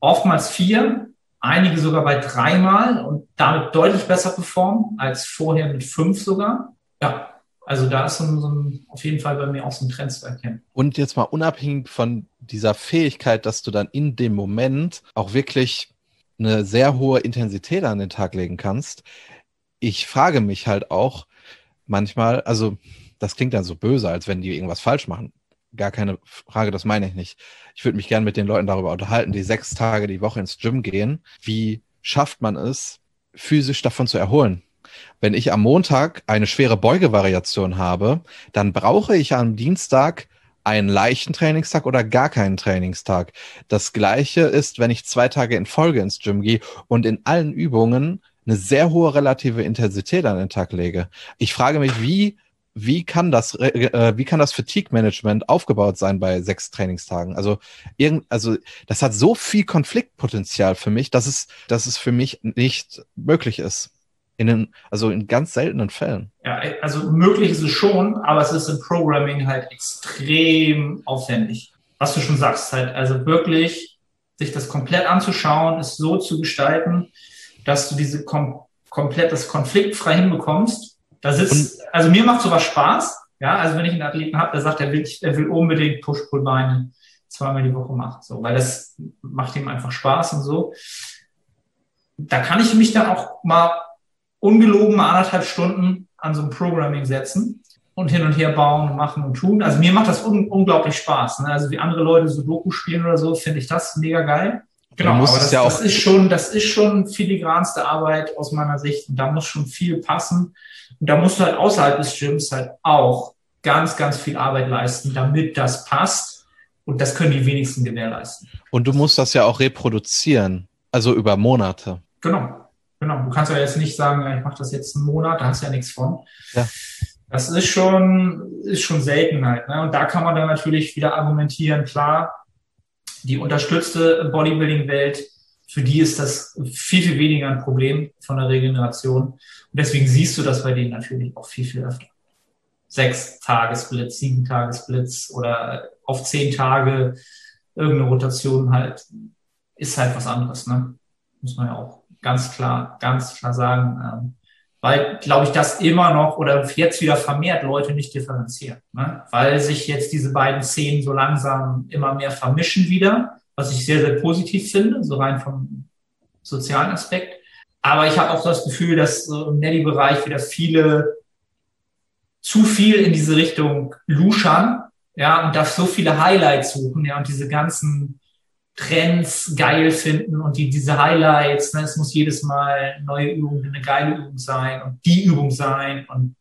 Speaker 2: Oftmals vier, einige sogar bei dreimal und damit deutlich besser performen als vorher mit fünf sogar. Ja, also da ist so ein, so ein, auf jeden Fall bei mir auch so ein Trend zu erkennen.
Speaker 3: Und jetzt mal unabhängig von dieser Fähigkeit, dass du dann in dem Moment auch wirklich eine sehr hohe Intensität an den Tag legen kannst. Ich frage mich halt auch manchmal, also das klingt dann so böse, als wenn die irgendwas falsch machen. Gar keine Frage, das meine ich nicht. Ich würde mich gerne mit den Leuten darüber unterhalten, die sechs Tage die Woche ins Gym gehen. Wie schafft man es, physisch davon zu erholen? Wenn ich am Montag eine schwere Beugevariation habe, dann brauche ich am Dienstag einen leichten Trainingstag oder gar keinen Trainingstag. Das gleiche ist, wenn ich zwei Tage in Folge ins Gym gehe und in allen Übungen eine sehr hohe relative Intensität an den Tag lege. Ich frage mich, wie wie kann das, äh, wie kann das Fatigue-Management aufgebaut sein bei sechs Trainingstagen? Also, irgend, also das hat so viel Konfliktpotenzial für mich, dass es, dass es für mich nicht möglich ist. In den, also in ganz seltenen Fällen.
Speaker 2: Ja, also möglich ist es schon, aber es ist im Programming halt extrem aufwendig. Was du schon sagst, halt, also wirklich sich das komplett anzuschauen, es so zu gestalten, dass du diese kom komplett das konfliktfrei hinbekommst das ist, also mir macht sowas Spaß. Ja, also wenn ich einen Athleten habe, der sagt, er will, er will unbedingt Push-Pull-Beine zweimal die Woche machen, so, weil das macht ihm einfach Spaß und so. Da kann ich mich dann auch mal ungelogen mal anderthalb Stunden an so ein Programming setzen und hin und her bauen und machen und tun. Also mir macht das un unglaublich Spaß. Ne? Also wie andere Leute so Doku spielen oder so, finde ich das mega geil. Genau, aber das, ja das, ist schon, das ist schon filigranste Arbeit aus meiner Sicht. Und da muss schon viel passen. Und da musst du halt außerhalb des Gyms halt auch ganz, ganz viel Arbeit leisten, damit das passt. Und das können die wenigsten gewährleisten.
Speaker 3: Und du musst das ja auch reproduzieren, also über Monate.
Speaker 2: Genau, genau. Du kannst ja jetzt nicht sagen, ich mache das jetzt einen Monat, da hast du ja nichts von. Ja. Das ist schon, ist schon Seltenheit. Ne? Und da kann man dann natürlich wieder argumentieren, klar, die unterstützte Bodybuilding-Welt, für die ist das viel, viel weniger ein Problem von der Regeneration. Und deswegen siehst du das bei denen natürlich auch viel, viel öfter. Sechs Tagesblitz, sieben Tagesblitz oder auf zehn Tage irgendeine Rotation halt, ist halt was anderes, ne? Muss man ja auch ganz klar, ganz klar sagen. Weil, glaube ich, das immer noch oder jetzt wieder vermehrt Leute nicht differenzieren, ne? weil sich jetzt diese beiden Szenen so langsam immer mehr vermischen wieder, was ich sehr, sehr positiv finde, so rein vom sozialen Aspekt. Aber ich habe auch das Gefühl, dass im Nelly-Bereich wieder viele zu viel in diese Richtung luschern, ja, und da so viele Highlights suchen, ja, und diese ganzen Trends geil finden und die, diese Highlights, ne, es muss jedes Mal neue Übung, eine geile Übung sein und die Übung sein und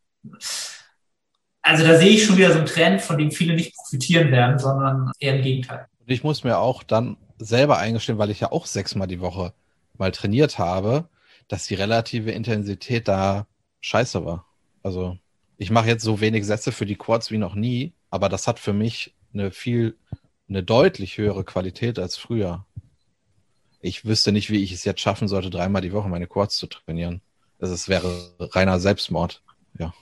Speaker 2: also da sehe ich schon wieder so einen Trend, von dem viele nicht profitieren werden, sondern eher im Gegenteil.
Speaker 3: Und ich muss mir auch dann selber eingestehen, weil ich ja auch sechsmal die Woche mal trainiert habe, dass die relative Intensität da scheiße war. Also ich mache jetzt so wenig Sätze für die Quads wie noch nie, aber das hat für mich eine viel eine deutlich höhere Qualität als früher. Ich wüsste nicht, wie ich es jetzt schaffen sollte, dreimal die Woche meine Quads zu trainieren. Also es wäre reiner Selbstmord. Ja.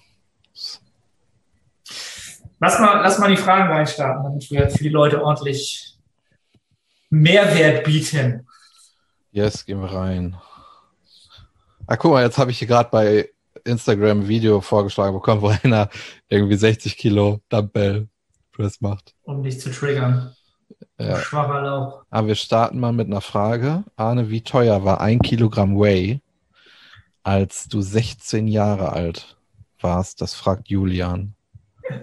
Speaker 2: Lass mal, lass mal die Fragen reinstarten, damit wir für die Leute ordentlich Mehrwert bieten.
Speaker 3: Yes, gehen wir rein. Ah, guck mal, jetzt habe ich hier gerade bei Instagram ein Video vorgeschlagen bekommen, wo einer irgendwie 60 Kilo Dumbbell Press macht.
Speaker 2: Um dich zu triggern. Ja. Schwacher Lauch.
Speaker 3: Aber wir starten mal mit einer Frage. Arne, wie teuer war ein Kilogramm Whey, als du 16 Jahre alt warst? Das fragt Julian.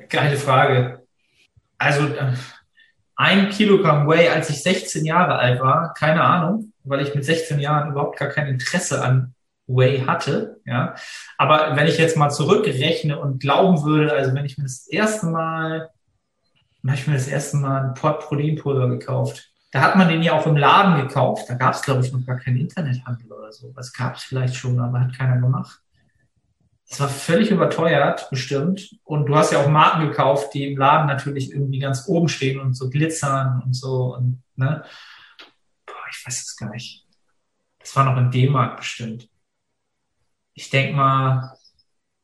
Speaker 2: Geile Frage. Also ein Kilogramm Whey, als ich 16 Jahre alt war, keine Ahnung, weil ich mit 16 Jahren überhaupt gar kein Interesse an Whey hatte. Ja, aber wenn ich jetzt mal zurückrechne und glauben würde, also wenn ich mir das erste Mal dann habe ich mir das erste Mal ein Port Proteinpulver gekauft. Da hat man den ja auch im Laden gekauft. Da gab es, glaube ich, noch gar keinen Internethandel oder so. Das gab es vielleicht schon, aber hat keiner gemacht. Das war völlig überteuert, bestimmt. Und du hast ja auch Marken gekauft, die im Laden natürlich irgendwie ganz oben stehen und so glitzern und so. Und, ne? ich weiß es gar nicht. Das war noch in D-Mark bestimmt. Ich denke mal,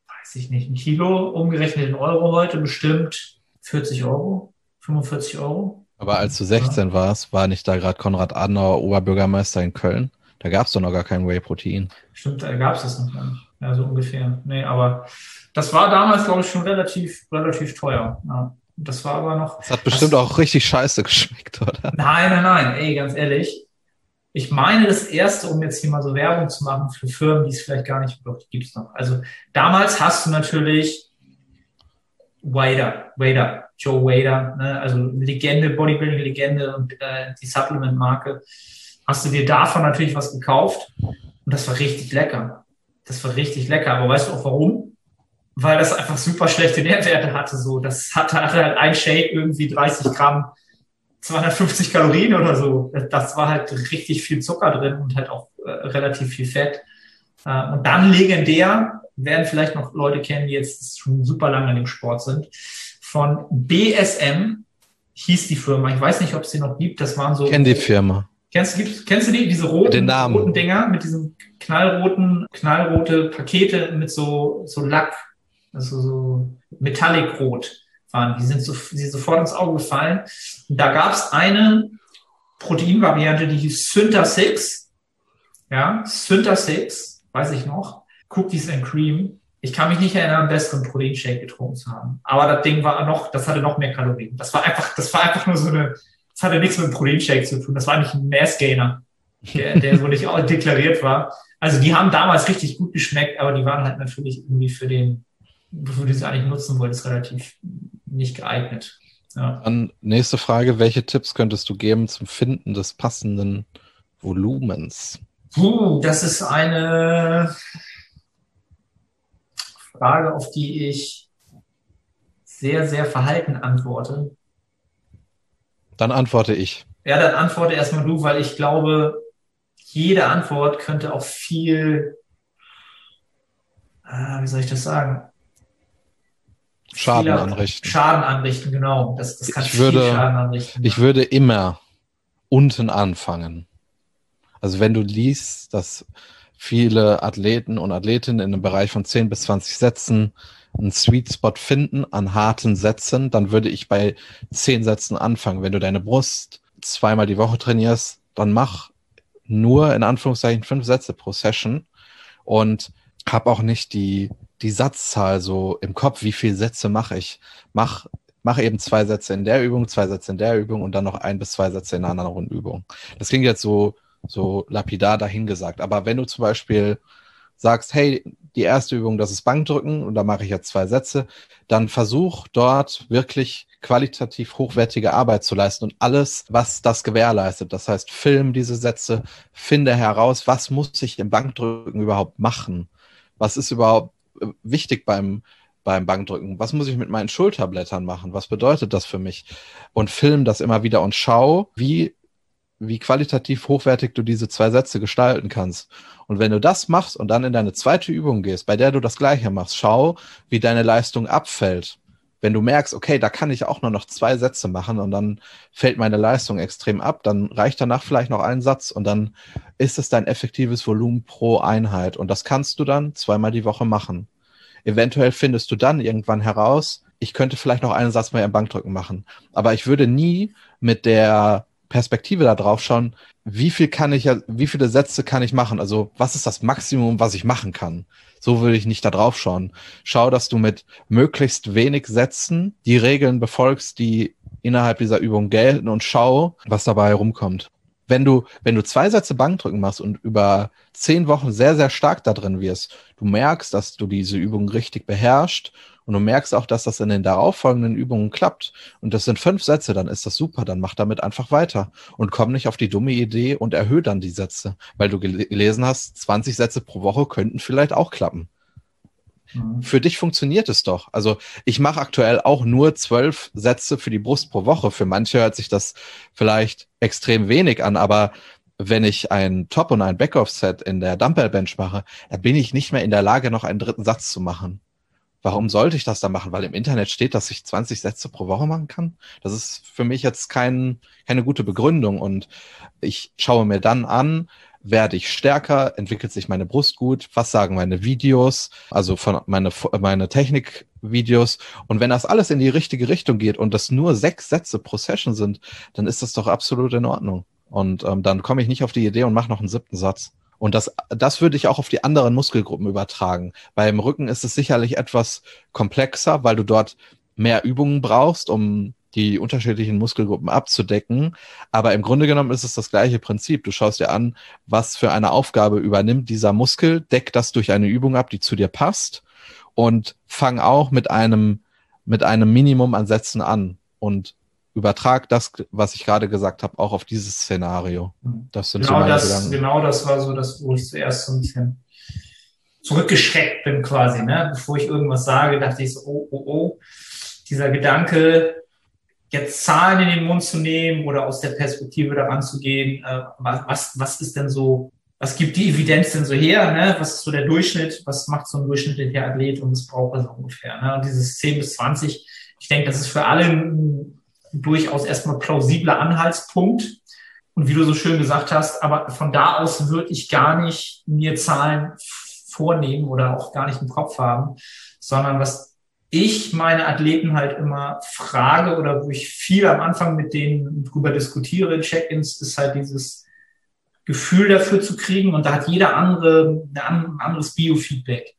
Speaker 2: weiß ich nicht, ein Kilo umgerechnet in Euro heute bestimmt 40 Euro, 45 Euro.
Speaker 3: Aber als du 16 ja. warst, war nicht da gerade Konrad Adenauer Oberbürgermeister in Köln? Da gab es doch noch gar kein Whey-Protein.
Speaker 2: Stimmt, da gab es das noch gar nicht. Ja, so ungefähr. Nee, aber das war damals, glaube ich, schon relativ, relativ teuer. Ja. Das war aber noch.
Speaker 3: Das hat bestimmt das, auch richtig scheiße geschmeckt, oder?
Speaker 2: Nein, nein, nein. Ey, ganz ehrlich. Ich meine, das erste, um jetzt hier mal so Werbung zu machen für Firmen, die es vielleicht gar nicht gibt, gibt es noch. Also damals hast du natürlich Wader, Wader, Joe Wader, ne? also Legende, Bodybuilding-Legende und äh, die Supplement-Marke. Hast du dir davon natürlich was gekauft und das war richtig lecker. Das war richtig lecker. Aber weißt du auch warum? weil das einfach super schlechte Nährwerte hatte. So, das hatte, halt ein Shake irgendwie 30 Gramm, 250 Kalorien oder so. Das war halt richtig viel Zucker drin und halt auch äh, relativ viel Fett. Äh, und dann legendär, werden vielleicht noch Leute kennen, die jetzt schon super lange in dem Sport sind, von BSM hieß die Firma. Ich weiß nicht, ob es die noch gibt. Das waren so.
Speaker 3: Kenn die Firma.
Speaker 2: Kennst, gibt's, kennst du die? Diese roten, roten Dinger mit diesen knallroten, knallrote Pakete mit so, so Lack, also so Metallic-Rot waren. Die sind, so, die sind sofort ins Auge gefallen. Und da gab es eine Proteinvariante, die hieß Synta 6. Ja, Synta 6, weiß ich noch. Cookies and Cream. Ich kann mich nicht erinnern, einen besseren Proteinshake getrunken zu haben. Aber das Ding war noch, das hatte noch mehr Kalorien. Das war einfach, das war einfach nur so eine, das hatte nichts mit einem Proteinshake zu tun. Das war nicht ein Mass-Gainer, der, der so nicht auch deklariert war. Also die haben damals richtig gut geschmeckt, aber die waren halt natürlich irgendwie für den, wofür du sie eigentlich nutzen wolltest, relativ nicht geeignet.
Speaker 3: Ja. Dann nächste Frage, welche Tipps könntest du geben zum Finden des passenden Volumens?
Speaker 2: Puh, das ist eine Frage, auf die ich sehr, sehr verhalten antworte.
Speaker 3: Dann antworte ich.
Speaker 2: Ja, dann antworte erstmal du, weil ich glaube, jede Antwort könnte auch viel, äh, wie soll ich das sagen,
Speaker 3: Schaden anrichten.
Speaker 2: Schaden anrichten, genau. Das, das
Speaker 3: kann ich würde, Schaden anrichten. Ich würde immer unten anfangen. Also wenn du liest, dass viele Athleten und Athletinnen in einem Bereich von 10 bis 20 Sätzen einen Sweet Spot finden an harten Sätzen, dann würde ich bei 10 Sätzen anfangen. Wenn du deine Brust zweimal die Woche trainierst, dann mach nur in Anführungszeichen fünf Sätze pro Session und hab auch nicht die die Satzzahl so im Kopf, wie viele Sätze mache ich. Mach, mach eben zwei Sätze in der Übung, zwei Sätze in der Übung und dann noch ein bis zwei Sätze in einer anderen Übung. Das klingt jetzt so, so lapidar dahingesagt. Aber wenn du zum Beispiel sagst, hey, die erste Übung, das ist Bankdrücken und da mache ich jetzt zwei Sätze, dann versuch dort wirklich qualitativ hochwertige Arbeit zu leisten und alles, was das gewährleistet. Das heißt, film diese Sätze, finde heraus, was muss ich im Bankdrücken überhaupt machen? Was ist überhaupt wichtig beim, beim Bankdrücken? Was muss ich mit meinen Schulterblättern machen? Was bedeutet das für mich? Und film das immer wieder und schau, wie, wie qualitativ hochwertig du diese zwei Sätze gestalten kannst. Und wenn du das machst und dann in deine zweite Übung gehst, bei der du das Gleiche machst, schau, wie deine Leistung abfällt. Wenn du merkst, okay, da kann ich auch nur noch zwei Sätze machen und dann fällt meine Leistung extrem ab, dann reicht danach vielleicht noch ein Satz und dann ist es dein effektives Volumen pro Einheit. Und das kannst du dann zweimal die Woche machen. Eventuell findest du dann irgendwann heraus, ich könnte vielleicht noch einen Satz mehr im Bankdrücken machen. Aber ich würde nie mit der Perspektive da drauf schauen, wie viel kann ich, wie viele Sätze kann ich machen? Also, was ist das Maximum, was ich machen kann? So würde ich nicht da drauf schauen. Schau, dass du mit möglichst wenig Sätzen die Regeln befolgst, die innerhalb dieser Übung gelten und schau, was dabei herumkommt wenn du, wenn du zwei Sätze Bankdrücken machst und über zehn Wochen sehr, sehr stark da drin wirst, du merkst, dass du diese Übung richtig beherrschst und du merkst auch, dass das in den darauffolgenden Übungen klappt. Und das sind fünf Sätze, dann ist das super, dann mach damit einfach weiter und komm nicht auf die dumme Idee und erhöhe dann die Sätze, weil du gelesen hast, 20 Sätze pro Woche könnten vielleicht auch klappen. Mhm. Für dich funktioniert es doch. Also ich mache aktuell auch nur zwölf Sätze für die Brust pro Woche. Für manche hört sich das vielleicht extrem wenig an, aber wenn ich ein Top- und ein Backoff-Set in der Dumbbell-Bench mache, da bin ich nicht mehr in der Lage, noch einen dritten Satz zu machen. Warum sollte ich das da machen? Weil im Internet steht, dass ich 20 Sätze pro Woche machen kann. Das ist für mich jetzt kein, keine gute Begründung. Und ich schaue mir dann an, werde ich stärker, entwickelt sich meine Brust gut, was sagen meine Videos, also von meine, meine Technikvideos. Und wenn das alles in die richtige Richtung geht und das nur sechs Sätze pro Session sind, dann ist das doch absolut in Ordnung. Und ähm, dann komme ich nicht auf die Idee und mache noch einen siebten Satz. Und das, das würde ich auch auf die anderen Muskelgruppen übertragen. Beim Rücken ist es sicherlich etwas komplexer, weil du dort mehr Übungen brauchst, um die unterschiedlichen Muskelgruppen abzudecken. Aber im Grunde genommen ist es das gleiche Prinzip. Du schaust dir an, was für eine Aufgabe übernimmt dieser Muskel, deck das durch eine Übung ab, die zu dir passt und fang auch mit einem, mit einem Minimum an Sätzen an und übertrag das, was ich gerade gesagt habe, auch auf dieses Szenario.
Speaker 2: Das sind genau so meine das, Gedanken. Genau das war so das, wo ich zuerst so ein bisschen zurückgeschreckt bin quasi. Ne? Bevor ich irgendwas sage, dachte ich so, oh, oh, oh, dieser Gedanke, jetzt Zahlen in den Mund zu nehmen oder aus der Perspektive daran zu gehen, äh, was, was ist denn so, was gibt die Evidenz denn so her, ne? was ist so der Durchschnitt, was macht so ein durchschnittlicher Athlet und was braucht er so ungefähr. Ne? Und dieses 10 bis 20, ich denke, das ist für alle ein durchaus erstmal plausibler Anhaltspunkt. Und wie du so schön gesagt hast, aber von da aus würde ich gar nicht mir Zahlen vornehmen oder auch gar nicht im Kopf haben, sondern was ich meine Athleten halt immer frage oder wo ich viel am Anfang mit denen drüber diskutiere, Check-ins, ist halt dieses Gefühl dafür zu kriegen und da hat jeder andere ein anderes Biofeedback.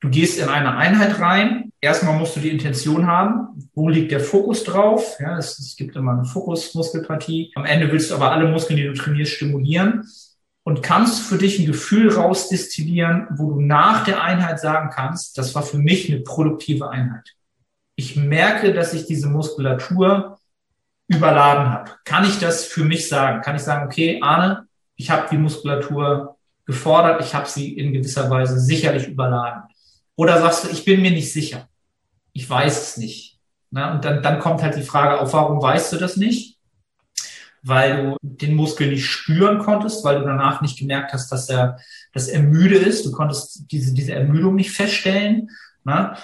Speaker 2: Du gehst in eine Einheit rein. Erstmal musst du die Intention haben. Wo liegt der Fokus drauf? Ja, es, es gibt immer eine Fokusmuskelpartie. Am Ende willst du aber alle Muskeln, die du trainierst, stimulieren und kannst für dich ein Gefühl rausdestillieren, wo du nach der Einheit sagen kannst, das war für mich eine produktive Einheit. Ich merke, dass ich diese Muskulatur überladen habe. Kann ich das für mich sagen? Kann ich sagen, okay, Arne, ich habe die Muskulatur gefordert, ich habe sie in gewisser Weise sicherlich überladen. Oder sagst du, ich bin mir nicht sicher. Ich weiß es nicht. Na, und dann, dann kommt halt die Frage auf, warum weißt du das nicht? Weil du den Muskel nicht spüren konntest, weil du danach nicht gemerkt hast, dass er, dass er müde ist. Du konntest diese, diese Ermüdung nicht feststellen. Na?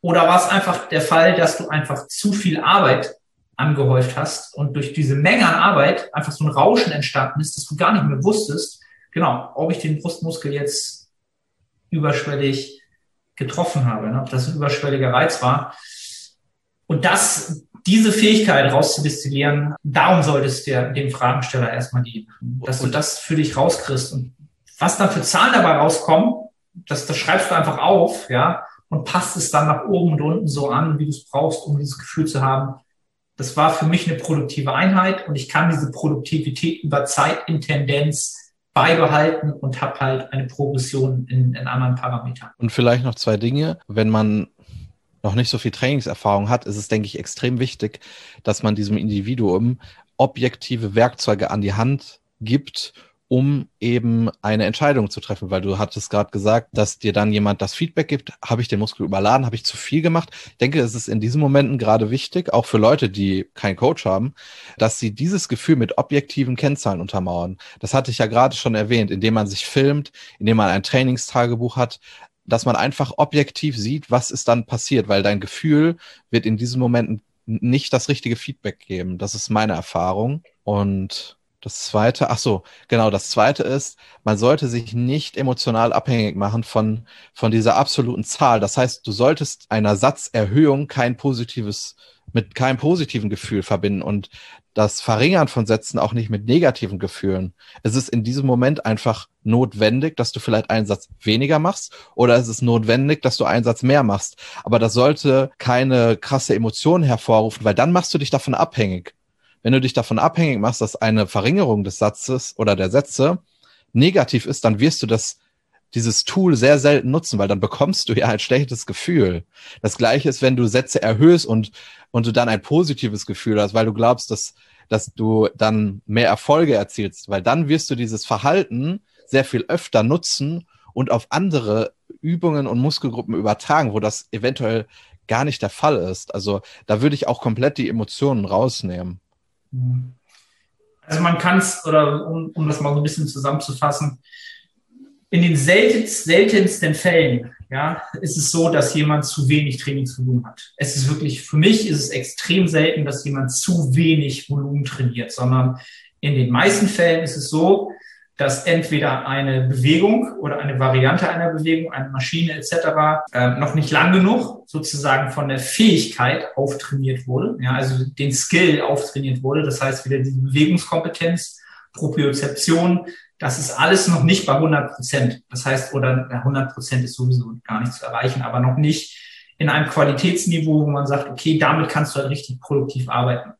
Speaker 2: Oder war es einfach der Fall, dass du einfach zu viel Arbeit angehäuft hast und durch diese Menge an Arbeit einfach so ein Rauschen entstanden ist, dass du gar nicht mehr wusstest, genau, ob ich den Brustmuskel jetzt überschwellig getroffen habe, ne? ob das ein überschwelliger Reiz war. Und das, diese Fähigkeit rauszudestillieren, darum solltest du dem Fragensteller erstmal dienen, dass du das für dich rauskriegst. Und was dann für Zahlen dabei rauskommen, das, das schreibst du einfach auf, ja, und passt es dann nach oben und unten so an, wie du es brauchst, um dieses Gefühl zu haben. Das war für mich eine produktive Einheit und ich kann diese Produktivität über Zeit in Tendenz beibehalten und habe halt eine Progression in, in anderen Parametern.
Speaker 3: Und vielleicht noch zwei Dinge. Wenn man noch nicht so viel Trainingserfahrung hat, ist es, denke ich, extrem wichtig, dass man diesem Individuum objektive Werkzeuge an die Hand gibt, um eben eine Entscheidung zu treffen, weil du hattest gerade gesagt, dass dir dann jemand das Feedback gibt, habe ich den Muskel überladen, habe ich zu viel gemacht. Ich denke, es ist in diesen Momenten gerade wichtig, auch für Leute, die keinen Coach haben, dass sie dieses Gefühl mit objektiven Kennzahlen untermauern. Das hatte ich ja gerade schon erwähnt, indem man sich filmt, indem man ein Trainingstagebuch hat, dass man einfach objektiv sieht, was ist dann passiert, weil dein Gefühl wird in diesen Momenten nicht das richtige Feedback geben. Das ist meine Erfahrung und das zweite, ach so, genau, das zweite ist, man sollte sich nicht emotional abhängig machen von, von dieser absoluten Zahl. Das heißt, du solltest einer Satzerhöhung kein positives, mit keinem positiven Gefühl verbinden und das Verringern von Sätzen auch nicht mit negativen Gefühlen. Es ist in diesem Moment einfach notwendig, dass du vielleicht einen Satz weniger machst oder es ist notwendig, dass du einen Satz mehr machst. Aber das sollte keine krasse Emotion hervorrufen, weil dann machst du dich davon abhängig wenn du dich davon abhängig machst, dass eine Verringerung des Satzes oder der Sätze negativ ist, dann wirst du das dieses Tool sehr selten nutzen, weil dann bekommst du ja ein schlechtes Gefühl. Das gleiche ist, wenn du Sätze erhöhst und, und du dann ein positives Gefühl hast, weil du glaubst, dass, dass du dann mehr Erfolge erzielst, weil dann wirst du dieses Verhalten sehr viel öfter nutzen und auf andere Übungen und Muskelgruppen übertragen, wo das eventuell gar nicht der Fall ist. Also da würde ich auch komplett die Emotionen rausnehmen.
Speaker 2: Also man kann es, oder um, um das mal so ein bisschen zusammenzufassen, in den seltenst, seltensten Fällen ja, ist es so, dass jemand zu wenig Trainingsvolumen hat. Es ist wirklich, für mich ist es extrem selten, dass jemand zu wenig Volumen trainiert, sondern in den meisten Fällen ist es so, dass entweder eine Bewegung oder eine Variante einer Bewegung, eine Maschine etc. Äh, noch nicht lang genug sozusagen von der Fähigkeit auftrainiert wurde, ja, also den Skill auftrainiert wurde. Das heißt wieder die Bewegungskompetenz, Propriozeption, das ist alles noch nicht bei 100 Prozent. Das heißt, oder 100 Prozent ist sowieso gar nicht zu erreichen, aber noch nicht in einem Qualitätsniveau, wo man sagt, okay, damit kannst du halt richtig produktiv arbeiten.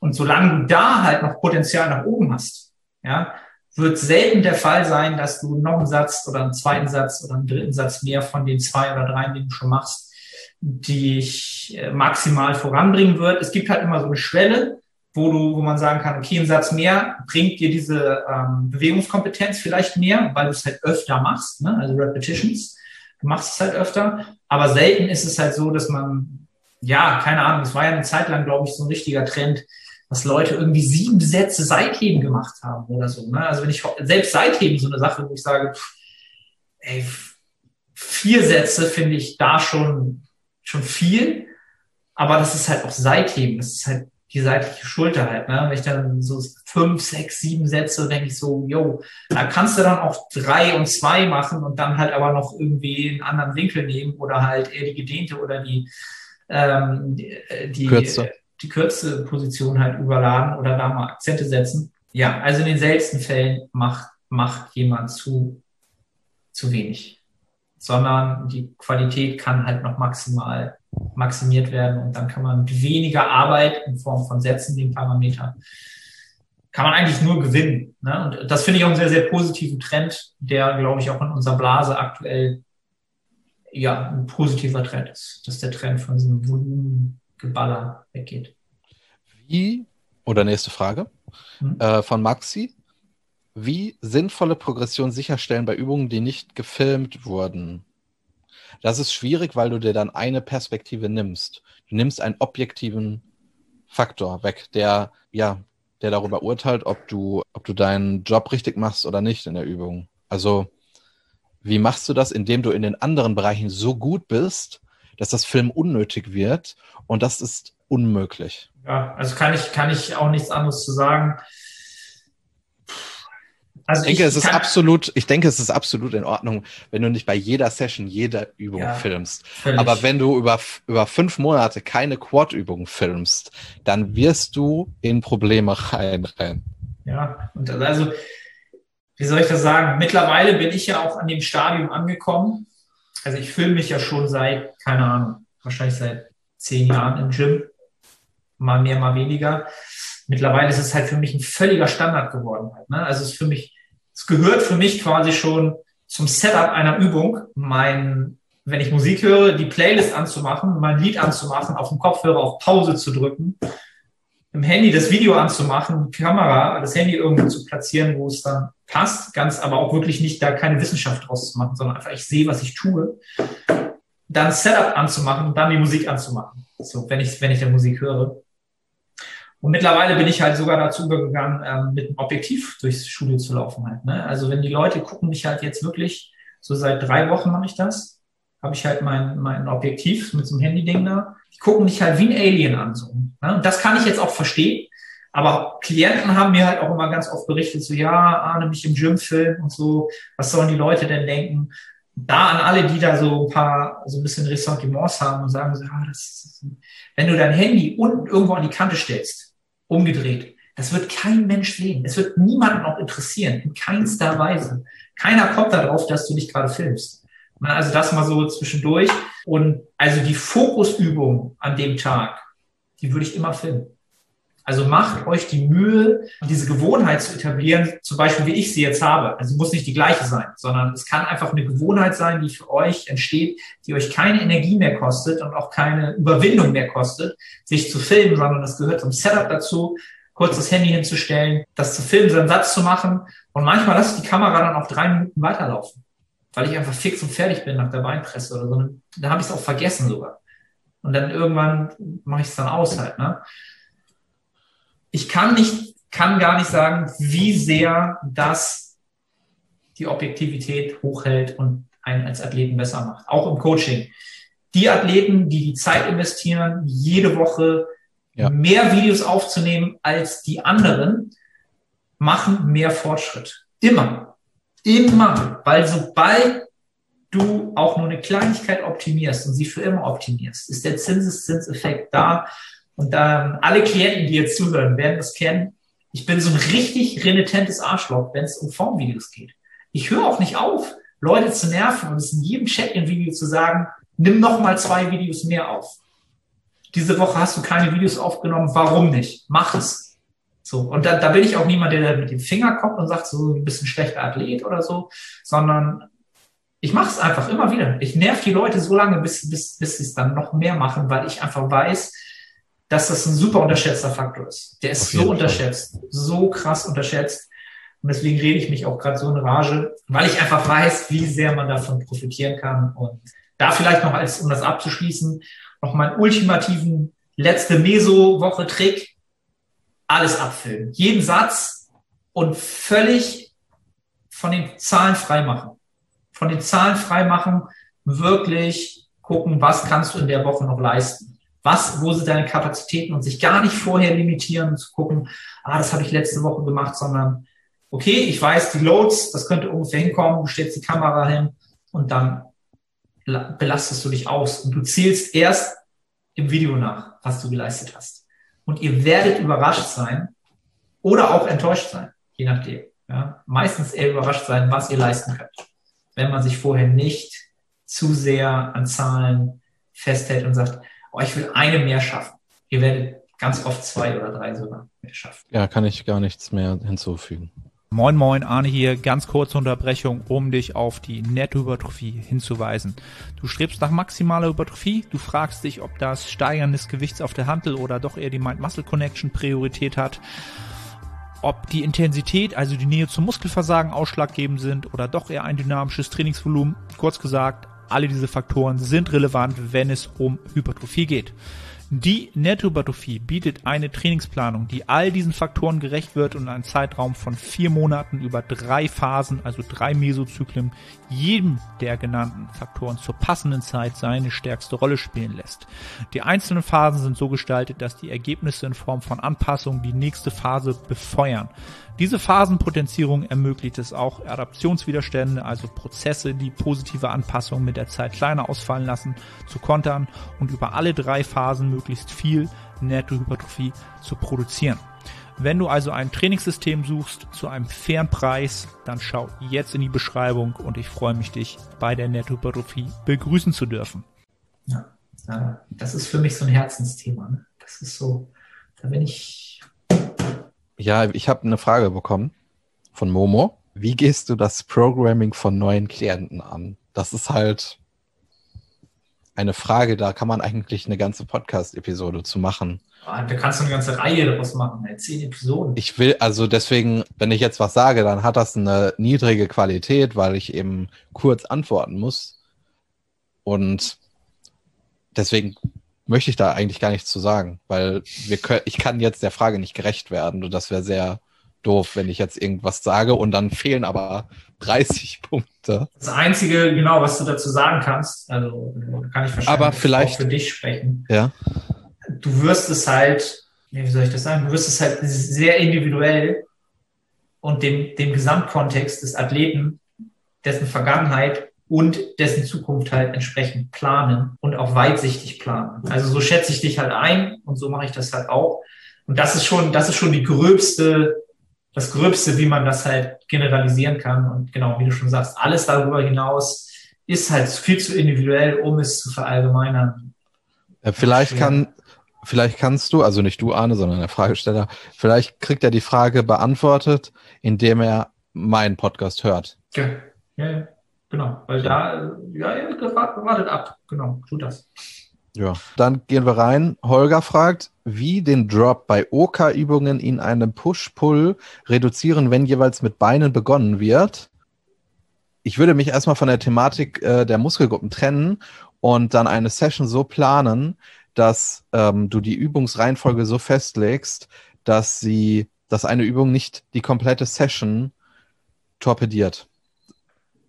Speaker 2: Und solange du da halt noch Potenzial nach oben hast, ja, wird selten der Fall sein, dass du noch einen Satz oder einen zweiten Satz oder einen dritten Satz mehr von den zwei oder drei, die du schon machst, die ich äh, maximal voranbringen wird. Es gibt halt immer so eine Schwelle, wo du, wo man sagen kann, okay, ein Satz mehr bringt dir diese ähm, Bewegungskompetenz vielleicht mehr, weil du es halt öfter machst, ne? also Repetitions. Du machst es halt öfter, aber selten ist es halt so, dass man, ja, keine Ahnung, es war ja eine Zeit lang, glaube ich, so ein richtiger Trend, dass Leute irgendwie sieben Sätze Seitheben gemacht haben oder so. Ne? Also wenn ich selbst Seitheben so eine Sache, wo ich sage, ey, vier Sätze finde ich da schon schon viel, aber das ist halt auch Seitheben, das ist halt die seitliche Schulter halt. Ne? Wenn ich dann so fünf, sechs, sieben Sätze, denke ich so, yo, da kannst du dann auch drei und zwei machen und dann halt aber noch irgendwie einen anderen Winkel nehmen oder halt eher die gedehnte oder die ähm, die, die Kürze die kürze Position halt überladen oder da mal Akzente setzen. Ja, also in den seltensten Fällen macht, macht jemand zu, zu wenig, sondern die Qualität kann halt noch maximal maximiert werden und dann kann man mit weniger Arbeit in Form von Sätzen, den Parameter, kann man eigentlich nur gewinnen. Ne? Und das finde ich auch einen sehr, sehr positiven Trend, der, glaube ich, auch in unserer Blase aktuell ja ein positiver Trend ist, dass der Trend von diesem Volumen Geballer weggeht.
Speaker 3: Wie, oder nächste Frage, hm? äh, von Maxi. Wie sinnvolle Progression sicherstellen bei Übungen, die nicht gefilmt wurden? Das ist schwierig, weil du dir dann eine Perspektive nimmst. Du nimmst einen objektiven Faktor weg, der, ja, der darüber urteilt, ob du, ob du deinen Job richtig machst oder nicht in der Übung. Also, wie machst du das, indem du in den anderen Bereichen so gut bist, dass das Film unnötig wird und das ist unmöglich.
Speaker 2: Ja, also kann ich, kann ich auch nichts anderes zu sagen.
Speaker 3: Also ich denke, ich es ist absolut, ich denke, es ist absolut in Ordnung, wenn du nicht bei jeder Session jede Übung ja, filmst. Völlig. Aber wenn du über, über fünf Monate keine Quad-Übung filmst, dann wirst du in Probleme reinrennen.
Speaker 2: Ja, und also, wie soll ich das sagen? Mittlerweile bin ich ja auch an dem Stadium angekommen. Also ich filme mich ja schon seit, keine Ahnung, wahrscheinlich seit zehn Jahren im Gym. Mal mehr, mal weniger. Mittlerweile ist es halt für mich ein völliger Standard geworden. Halt, ne? Also es ist für mich, es gehört für mich quasi schon zum Setup einer Übung, mein, wenn ich Musik höre, die Playlist anzumachen, mein Lied anzumachen, auf dem Kopfhörer auf Pause zu drücken, im Handy das Video anzumachen, die Kamera, das Handy irgendwo zu platzieren, wo es dann passt, ganz aber auch wirklich nicht da keine Wissenschaft draus zu machen, sondern einfach ich sehe, was ich tue dann Setup anzumachen dann die Musik anzumachen. So, wenn ich, wenn ich der Musik höre. Und mittlerweile bin ich halt sogar dazu übergegangen, ähm, mit einem Objektiv durchs Studio zu laufen halt. Ne? Also wenn die Leute gucken mich halt jetzt wirklich, so seit drei Wochen mache ich das, habe ich halt mein, mein Objektiv mit so einem Handy-Ding da. Die gucken mich halt wie ein Alien an. So, ne? Und das kann ich jetzt auch verstehen. Aber Klienten haben mir halt auch immer ganz oft berichtet, so ja, Arne, mich im Gym filmen und so, was sollen die Leute denn denken? da an alle, die da so ein paar, so ein bisschen Ressentiments haben und sagen so, ah, das, wenn du dein Handy unten irgendwo an die Kante stellst, umgedreht, das wird kein Mensch sehen. Es wird niemanden auch interessieren, in keinster Weise. Keiner kommt darauf, dass du dich gerade filmst. Also das mal so zwischendurch. Und also die Fokusübung an dem Tag, die würde ich immer filmen. Also macht euch die Mühe, diese Gewohnheit zu etablieren, zum Beispiel wie ich sie jetzt habe. Also muss nicht die gleiche sein, sondern es kann einfach eine Gewohnheit sein, die für euch entsteht, die euch keine Energie mehr kostet und auch keine Überwindung mehr kostet, sich zu filmen, sondern das gehört zum Setup dazu, kurz das Handy hinzustellen, das zu filmen, seinen Satz zu machen. Und manchmal lasse ich die Kamera dann auch drei Minuten weiterlaufen, weil ich einfach fix und fertig bin nach der Beinpresse oder so. Da habe ich es auch vergessen sogar. Und dann irgendwann mache ich es dann aus halt. Ne? Ich kann nicht, kann gar nicht sagen, wie sehr das die Objektivität hochhält und einen als Athleten besser macht, auch im Coaching. Die Athleten, die die Zeit investieren, jede Woche ja. mehr Videos aufzunehmen als die anderen, machen mehr Fortschritt. Immer. Immer. Weil sobald du auch nur eine Kleinigkeit optimierst und sie für immer optimierst, ist der Zinseszinseffekt da. Und dann alle Klienten, die jetzt zuhören, werden das kennen. Ich bin so ein richtig renitentes Arschloch, wenn es um Formvideos geht. Ich höre auch nicht auf, Leute zu nerven und es in jedem Check-in-Video zu sagen, nimm noch mal zwei Videos mehr auf. Diese Woche hast du keine Videos aufgenommen, warum nicht? Mach es. So, und da, da bin ich auch niemand, der mit dem Finger kommt und sagt, so ein bisschen schlechter Athlet oder so, sondern ich mache es einfach immer wieder. Ich nerv die Leute so lange, bis, bis, bis sie es dann noch mehr machen, weil ich einfach weiß, dass das ein super unterschätzter Faktor ist. Der ist so unterschätzt, Fall. so krass unterschätzt. Und deswegen rede ich mich auch gerade so in Rage, weil ich einfach weiß, wie sehr man davon profitieren kann. Und da vielleicht noch als, um das abzuschließen, noch meinen ultimativen letzte Meso-Woche-Trick. Alles abfilmen. Jeden Satz und völlig von den Zahlen freimachen. Von den Zahlen freimachen, wirklich gucken, was kannst du in der Woche noch leisten. Was, wo sind deine Kapazitäten und sich gar nicht vorher limitieren und zu gucken, ah, das habe ich letzte Woche gemacht, sondern okay, ich weiß, die Loads, das könnte ungefähr hinkommen, du stellst die Kamera hin und dann belastest du dich aus und du zählst erst im Video nach, was du geleistet hast. Und ihr werdet überrascht sein oder auch enttäuscht sein, je nachdem. Ja? Meistens eher überrascht sein, was ihr leisten könnt, wenn man sich vorher nicht zu sehr an Zahlen festhält und sagt, oh, ich will eine mehr schaffen. Ihr werdet ganz oft zwei oder drei sogar mehr schaffen.
Speaker 3: Ja, kann ich gar nichts mehr hinzufügen.
Speaker 1: Moin Moin, Arne hier. Ganz kurze Unterbrechung, um dich auf die Nettohypertrophie hinzuweisen. Du strebst nach maximaler Hypertrophie, du fragst dich, ob das Steigern des Gewichts auf der Handel oder doch eher die Mind-Muscle-Connection Priorität hat, ob die Intensität, also die Nähe zum Muskelversagen ausschlaggebend sind oder doch eher ein dynamisches Trainingsvolumen. Kurz gesagt, alle diese Faktoren sind relevant, wenn es um Hypertrophie geht. Die Nettohypertrophie bietet eine Trainingsplanung, die all diesen Faktoren gerecht wird und einen Zeitraum von vier Monaten über drei Phasen, also drei Mesozyklen, jedem der genannten Faktoren zur passenden Zeit seine stärkste Rolle spielen lässt. Die einzelnen Phasen sind so gestaltet, dass die Ergebnisse in Form von Anpassungen die nächste Phase befeuern. Diese Phasenpotenzierung ermöglicht es auch, Adaptionswiderstände, also Prozesse, die positive Anpassungen mit der Zeit kleiner ausfallen lassen, zu kontern und über alle drei Phasen möglichst viel Nettohypertrophie zu produzieren. Wenn du also ein Trainingssystem suchst zu einem fairen Preis, dann schau jetzt in die Beschreibung und ich freue mich, dich bei der Nettohypertrophie begrüßen zu dürfen.
Speaker 2: Ja, das ist für mich so ein Herzensthema. Ne? Das ist so, da bin ich
Speaker 3: ja, ich habe eine Frage bekommen von Momo. Wie gehst du das Programming von neuen Klienten an? Das ist halt eine Frage, da kann man eigentlich eine ganze Podcast-Episode zu machen.
Speaker 2: Ah, da kannst du eine ganze Reihe daraus machen, zehn Episoden.
Speaker 3: Ich will, also deswegen, wenn ich jetzt was sage, dann hat das eine niedrige Qualität, weil ich eben kurz antworten muss. Und deswegen möchte ich da eigentlich gar nichts zu sagen, weil wir können, ich kann jetzt der Frage nicht gerecht werden und das wäre sehr doof, wenn ich jetzt irgendwas sage und dann fehlen aber 30 Punkte.
Speaker 2: Das Einzige, genau, was du dazu sagen kannst, also kann ich
Speaker 3: aber vielleicht,
Speaker 2: auch für dich sprechen.
Speaker 3: Ja.
Speaker 2: Du wirst es halt, wie soll ich das sagen, du wirst es halt sehr individuell und dem, dem Gesamtkontext des Athleten, dessen Vergangenheit und dessen Zukunft halt entsprechend planen und auch weitsichtig planen. Also so schätze ich dich halt ein und so mache ich das halt auch. Und das ist schon, das ist schon die gröbste, das gröbste, wie man das halt generalisieren kann. Und genau, wie du schon sagst, alles darüber hinaus ist halt viel zu individuell, um es zu verallgemeinern.
Speaker 3: Vielleicht kann, vielleicht kannst du, also nicht du, Arne, sondern der Fragesteller, vielleicht kriegt er die Frage beantwortet, indem er meinen Podcast hört.
Speaker 2: Ja, ja, ja. Genau, weil da, ja, ja, wartet ab. Genau, tut das.
Speaker 3: Ja, dann gehen wir rein. Holger fragt, wie den Drop bei OK-Übungen in einem Push-Pull reduzieren, wenn jeweils mit Beinen begonnen wird. Ich würde mich erstmal von der Thematik äh, der Muskelgruppen trennen und dann eine Session so planen, dass ähm, du die Übungsreihenfolge so festlegst, dass sie, dass eine Übung nicht die komplette Session torpediert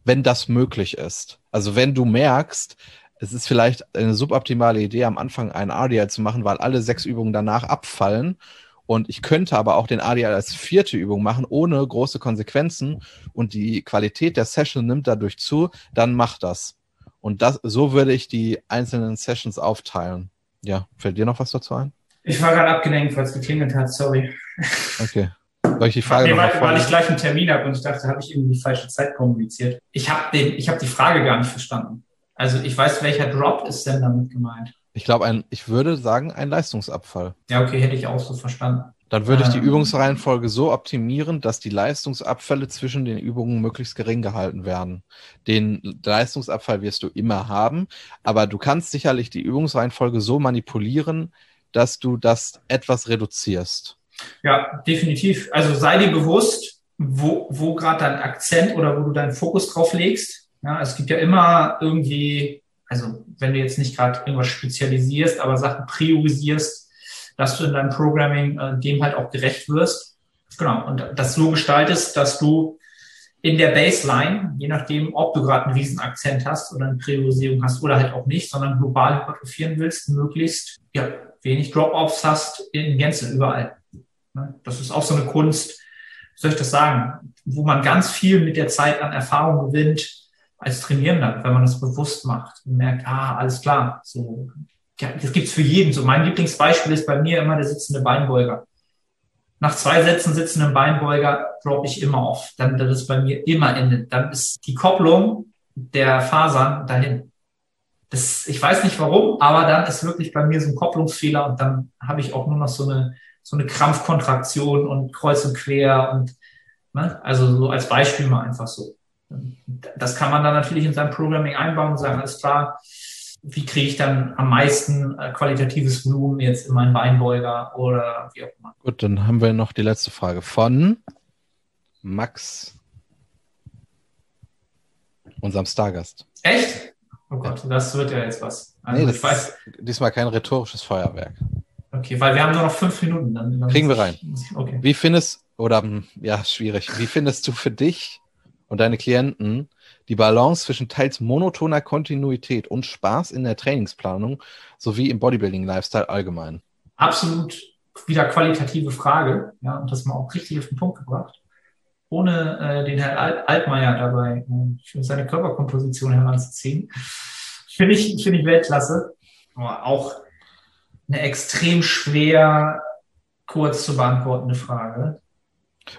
Speaker 3: wenn das möglich ist. Also wenn du merkst, es ist vielleicht eine suboptimale Idee, am Anfang einen RDL zu machen, weil alle sechs Übungen danach abfallen. Und ich könnte aber auch den RDL als vierte Übung machen, ohne große Konsequenzen. Und die Qualität der Session nimmt dadurch zu, dann mach das. Und das, so würde ich die einzelnen Sessions aufteilen. Ja, fällt dir noch was dazu ein?
Speaker 2: Ich war gerade abgelenkt, weil es geklingelt hat, sorry.
Speaker 3: Okay. Soll ich die Frage
Speaker 2: nee, weil, weil ich gleich einen Termin habe und ich dachte, habe ich irgendwie die falsche Zeit kommuniziert. Ich habe hab die Frage gar nicht verstanden. Also ich weiß, welcher Drop ist denn damit gemeint?
Speaker 3: Ich glaube, ein, ich würde sagen, ein Leistungsabfall.
Speaker 2: Ja, okay, hätte ich auch so verstanden.
Speaker 3: Dann würde ich die
Speaker 2: Ähm.
Speaker 3: Übungsreihenfolge so optimieren, dass die Leistungsabfälle zwischen den Übungen möglichst gering gehalten werden. Den Leistungsabfall wirst du immer haben, aber du kannst sicherlich die Übungsreihenfolge so manipulieren, dass du das etwas reduzierst.
Speaker 2: Ja, definitiv. Also sei dir bewusst, wo, wo gerade dein Akzent oder wo du deinen Fokus drauf legst. Ja, es gibt ja immer irgendwie, also wenn du jetzt nicht gerade irgendwas spezialisierst, aber Sachen priorisierst, dass du in deinem Programming äh, dem halt auch gerecht wirst. Genau. Und das so gestaltest, dass du in der Baseline, je nachdem, ob du gerade einen Riesenakzent hast oder eine Priorisierung hast oder halt auch nicht, sondern global hypertrophieren willst, möglichst ja, wenig Drop-offs hast in Gänze überall. Ne? Das ist auch so eine Kunst, wie soll ich das sagen, wo man ganz viel mit der Zeit an Erfahrung gewinnt als Trainierender, wenn man das bewusst macht und merkt, ah, alles klar, so, ja, das gibt's für jeden. So mein Lieblingsbeispiel ist bei mir immer der sitzende Beinbeuger. Nach zwei Sätzen sitzenden Beinbeuger droppe ich immer auf. Dann das ist bei mir immer Ende. Dann ist die Kopplung der Fasern dahin. Das, ich weiß nicht warum, aber dann ist wirklich bei mir so ein Kopplungsfehler und dann habe ich auch nur noch so eine so eine Krampfkontraktion und kreuz und quer und ne, also so als Beispiel mal einfach so. Das kann man dann natürlich in sein Programming einbauen und sagen, alles klar, wie kriege ich dann am meisten äh, qualitatives Volumen jetzt in meinen Beinbeuger oder wie auch immer.
Speaker 3: Gut, dann haben wir noch die letzte Frage von Max, unserem Stargast.
Speaker 2: Echt? Oh Gott, das wird ja jetzt was. Also
Speaker 3: nee, das
Speaker 2: ich weiß,
Speaker 3: ist diesmal kein rhetorisches Feuerwerk.
Speaker 2: Okay, weil wir haben nur noch fünf Minuten. Dann, dann
Speaker 3: Kriegen wir rein.
Speaker 2: Okay.
Speaker 3: Wie findest, oder hm, ja, schwierig, wie findest du für dich und deine Klienten die Balance zwischen teils monotoner Kontinuität und Spaß in der Trainingsplanung sowie im Bodybuilding-Lifestyle allgemein?
Speaker 2: absolut wieder qualitative Frage, ja, und das mal auch richtig auf den Punkt gebracht. Ohne äh, den Herrn Alt Altmaier dabei äh, für seine Körperkomposition heranzuziehen. Finde ich, finde ich Weltklasse. Aber auch eine extrem schwer kurz zu beantwortende Frage.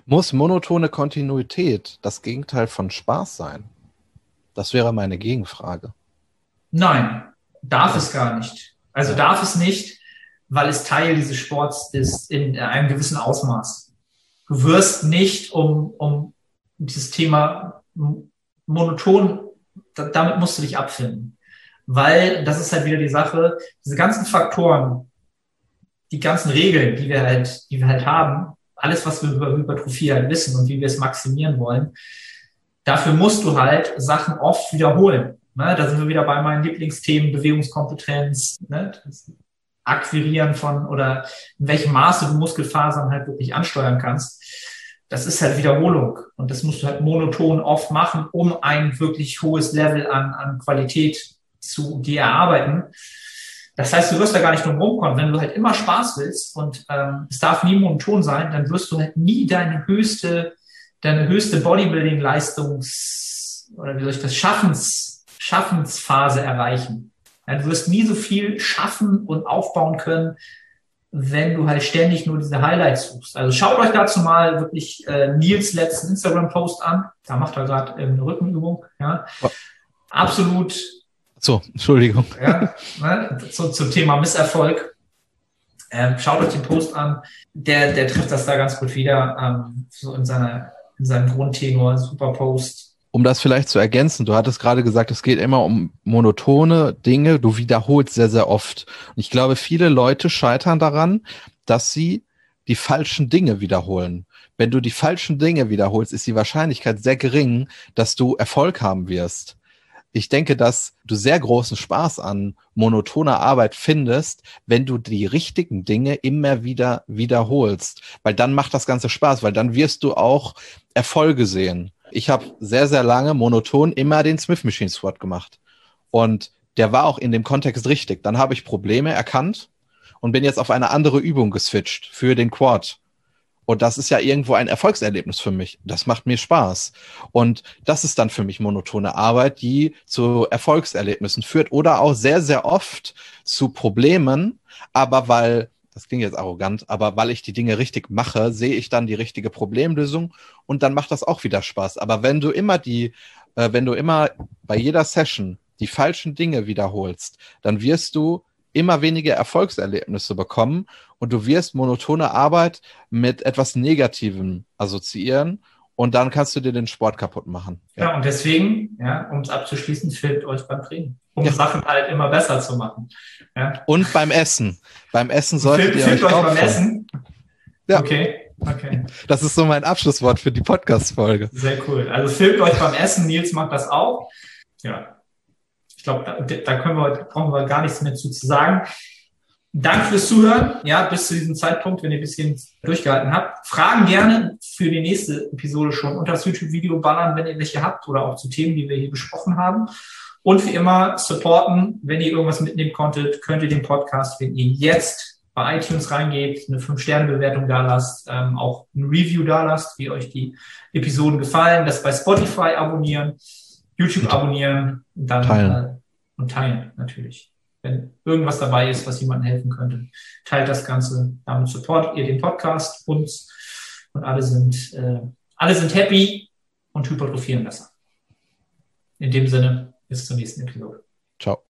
Speaker 3: Muss monotone Kontinuität das Gegenteil von Spaß sein? Das wäre meine Gegenfrage.
Speaker 2: Nein, darf es gar nicht. Also darf es nicht, weil es Teil dieses Sports ist in einem gewissen Ausmaß. Du wirst nicht um, um dieses Thema monoton, da, damit musst du dich abfinden. Weil das ist halt wieder die Sache, diese ganzen Faktoren, die ganzen Regeln, die wir halt, die wir halt haben, alles, was wir über Hypertrophie halt wissen und wie wir es maximieren wollen, dafür musst du halt Sachen oft wiederholen. Ne? Da sind wir wieder bei meinen Lieblingsthemen, Bewegungskompetenz, ne? Akquirieren von oder in welchem Maße du Muskelfasern halt wirklich ansteuern kannst. Das ist halt Wiederholung und das musst du halt monoton oft machen, um ein wirklich hohes Level an, an Qualität zu dir erarbeiten. Das heißt, du wirst da gar nicht drum rumkommen. Wenn du halt immer Spaß willst und ähm, es darf nie monoton sein, dann wirst du halt nie deine höchste, deine höchste Bodybuilding-Leistungs- oder wie soll ich das, Schaffens, Schaffensphase erreichen. Ja, du wirst nie so viel schaffen und aufbauen können, wenn du halt ständig nur diese Highlights suchst. Also schaut euch dazu mal wirklich äh, Nils letzten Instagram-Post an. Da macht er gerade ähm, eine Rückenübung. Ja. Absolut
Speaker 3: So, Entschuldigung.
Speaker 2: ja, ne, zu, zum Thema Misserfolg. Ähm, schaut euch den Post an. Der, der trifft das da ganz gut wieder. Ähm, so in, seiner, in seinem Grundtenor. Super Post.
Speaker 3: Um das vielleicht zu ergänzen, du hattest gerade gesagt, es geht immer um monotone Dinge, du wiederholst sehr, sehr oft. Und ich glaube, viele Leute scheitern daran, dass sie die falschen Dinge wiederholen. Wenn du die falschen Dinge wiederholst, ist die Wahrscheinlichkeit sehr gering, dass du Erfolg haben wirst. Ich denke, dass du sehr großen Spaß an monotoner Arbeit findest, wenn du die richtigen Dinge immer wieder wiederholst, weil dann macht das Ganze Spaß, weil dann wirst du auch Erfolge sehen. Ich habe sehr, sehr lange monoton immer den Smith Machine Squat gemacht. Und der war auch in dem Kontext richtig. Dann habe ich Probleme erkannt und bin jetzt auf eine andere Übung geswitcht für den Quad. Und das ist ja irgendwo ein Erfolgserlebnis für mich. Das macht mir Spaß. Und das ist dann für mich monotone Arbeit, die zu Erfolgserlebnissen führt oder auch sehr, sehr oft zu Problemen. Aber weil, das klingt jetzt arrogant, aber weil ich die Dinge richtig mache, sehe ich dann die richtige Problemlösung und dann macht das auch wieder Spaß. Aber wenn du immer die, äh, wenn du immer bei jeder Session die falschen Dinge wiederholst, dann wirst du immer weniger Erfolgserlebnisse bekommen und du wirst monotone Arbeit mit etwas Negativem assoziieren und dann kannst du dir den Sport kaputt machen.
Speaker 2: Ja, ja und deswegen, ja, um es abzuschließen, filmt euch beim Training, um ja. Sachen halt immer besser zu machen.
Speaker 3: Ja. Und beim Essen. Beim Essen solltet
Speaker 2: filmt,
Speaker 3: ihr
Speaker 2: filmt
Speaker 3: euch,
Speaker 2: euch beim Essen.
Speaker 3: Ja.
Speaker 2: Okay. Okay.
Speaker 3: Das ist so mein Abschlusswort für die Podcast-Folge.
Speaker 2: Sehr cool. Also filmt euch beim Essen. Nils macht das auch. Ja, ich glaube, da, da können wir, brauchen wir gar nichts mehr zu, zu sagen. Danke fürs Zuhören. Ja, bis zu diesem Zeitpunkt, wenn ihr ein bisschen durchgehalten habt. Fragen gerne für die nächste Episode schon unter das YouTube-Video ballern, wenn ihr welche habt oder auch zu Themen, die wir hier besprochen haben. Und wie immer supporten, wenn ihr irgendwas mitnehmen konntet, könnt ihr den Podcast, wenn ihr jetzt bei iTunes reingeht, eine 5-Sterne-Bewertung da lasst, ähm, auch ein Review da lasst, wie euch die Episoden gefallen, das bei Spotify abonnieren YouTube abonnieren und dann
Speaker 3: teilen.
Speaker 2: Äh, und teilen natürlich. Wenn irgendwas dabei ist, was jemandem helfen könnte, teilt das Ganze. Damit supportet ihr den Podcast, uns und alle sind äh, alle sind happy und hypertrophieren besser. In dem Sinne, bis zur nächsten Episode.
Speaker 3: Ciao.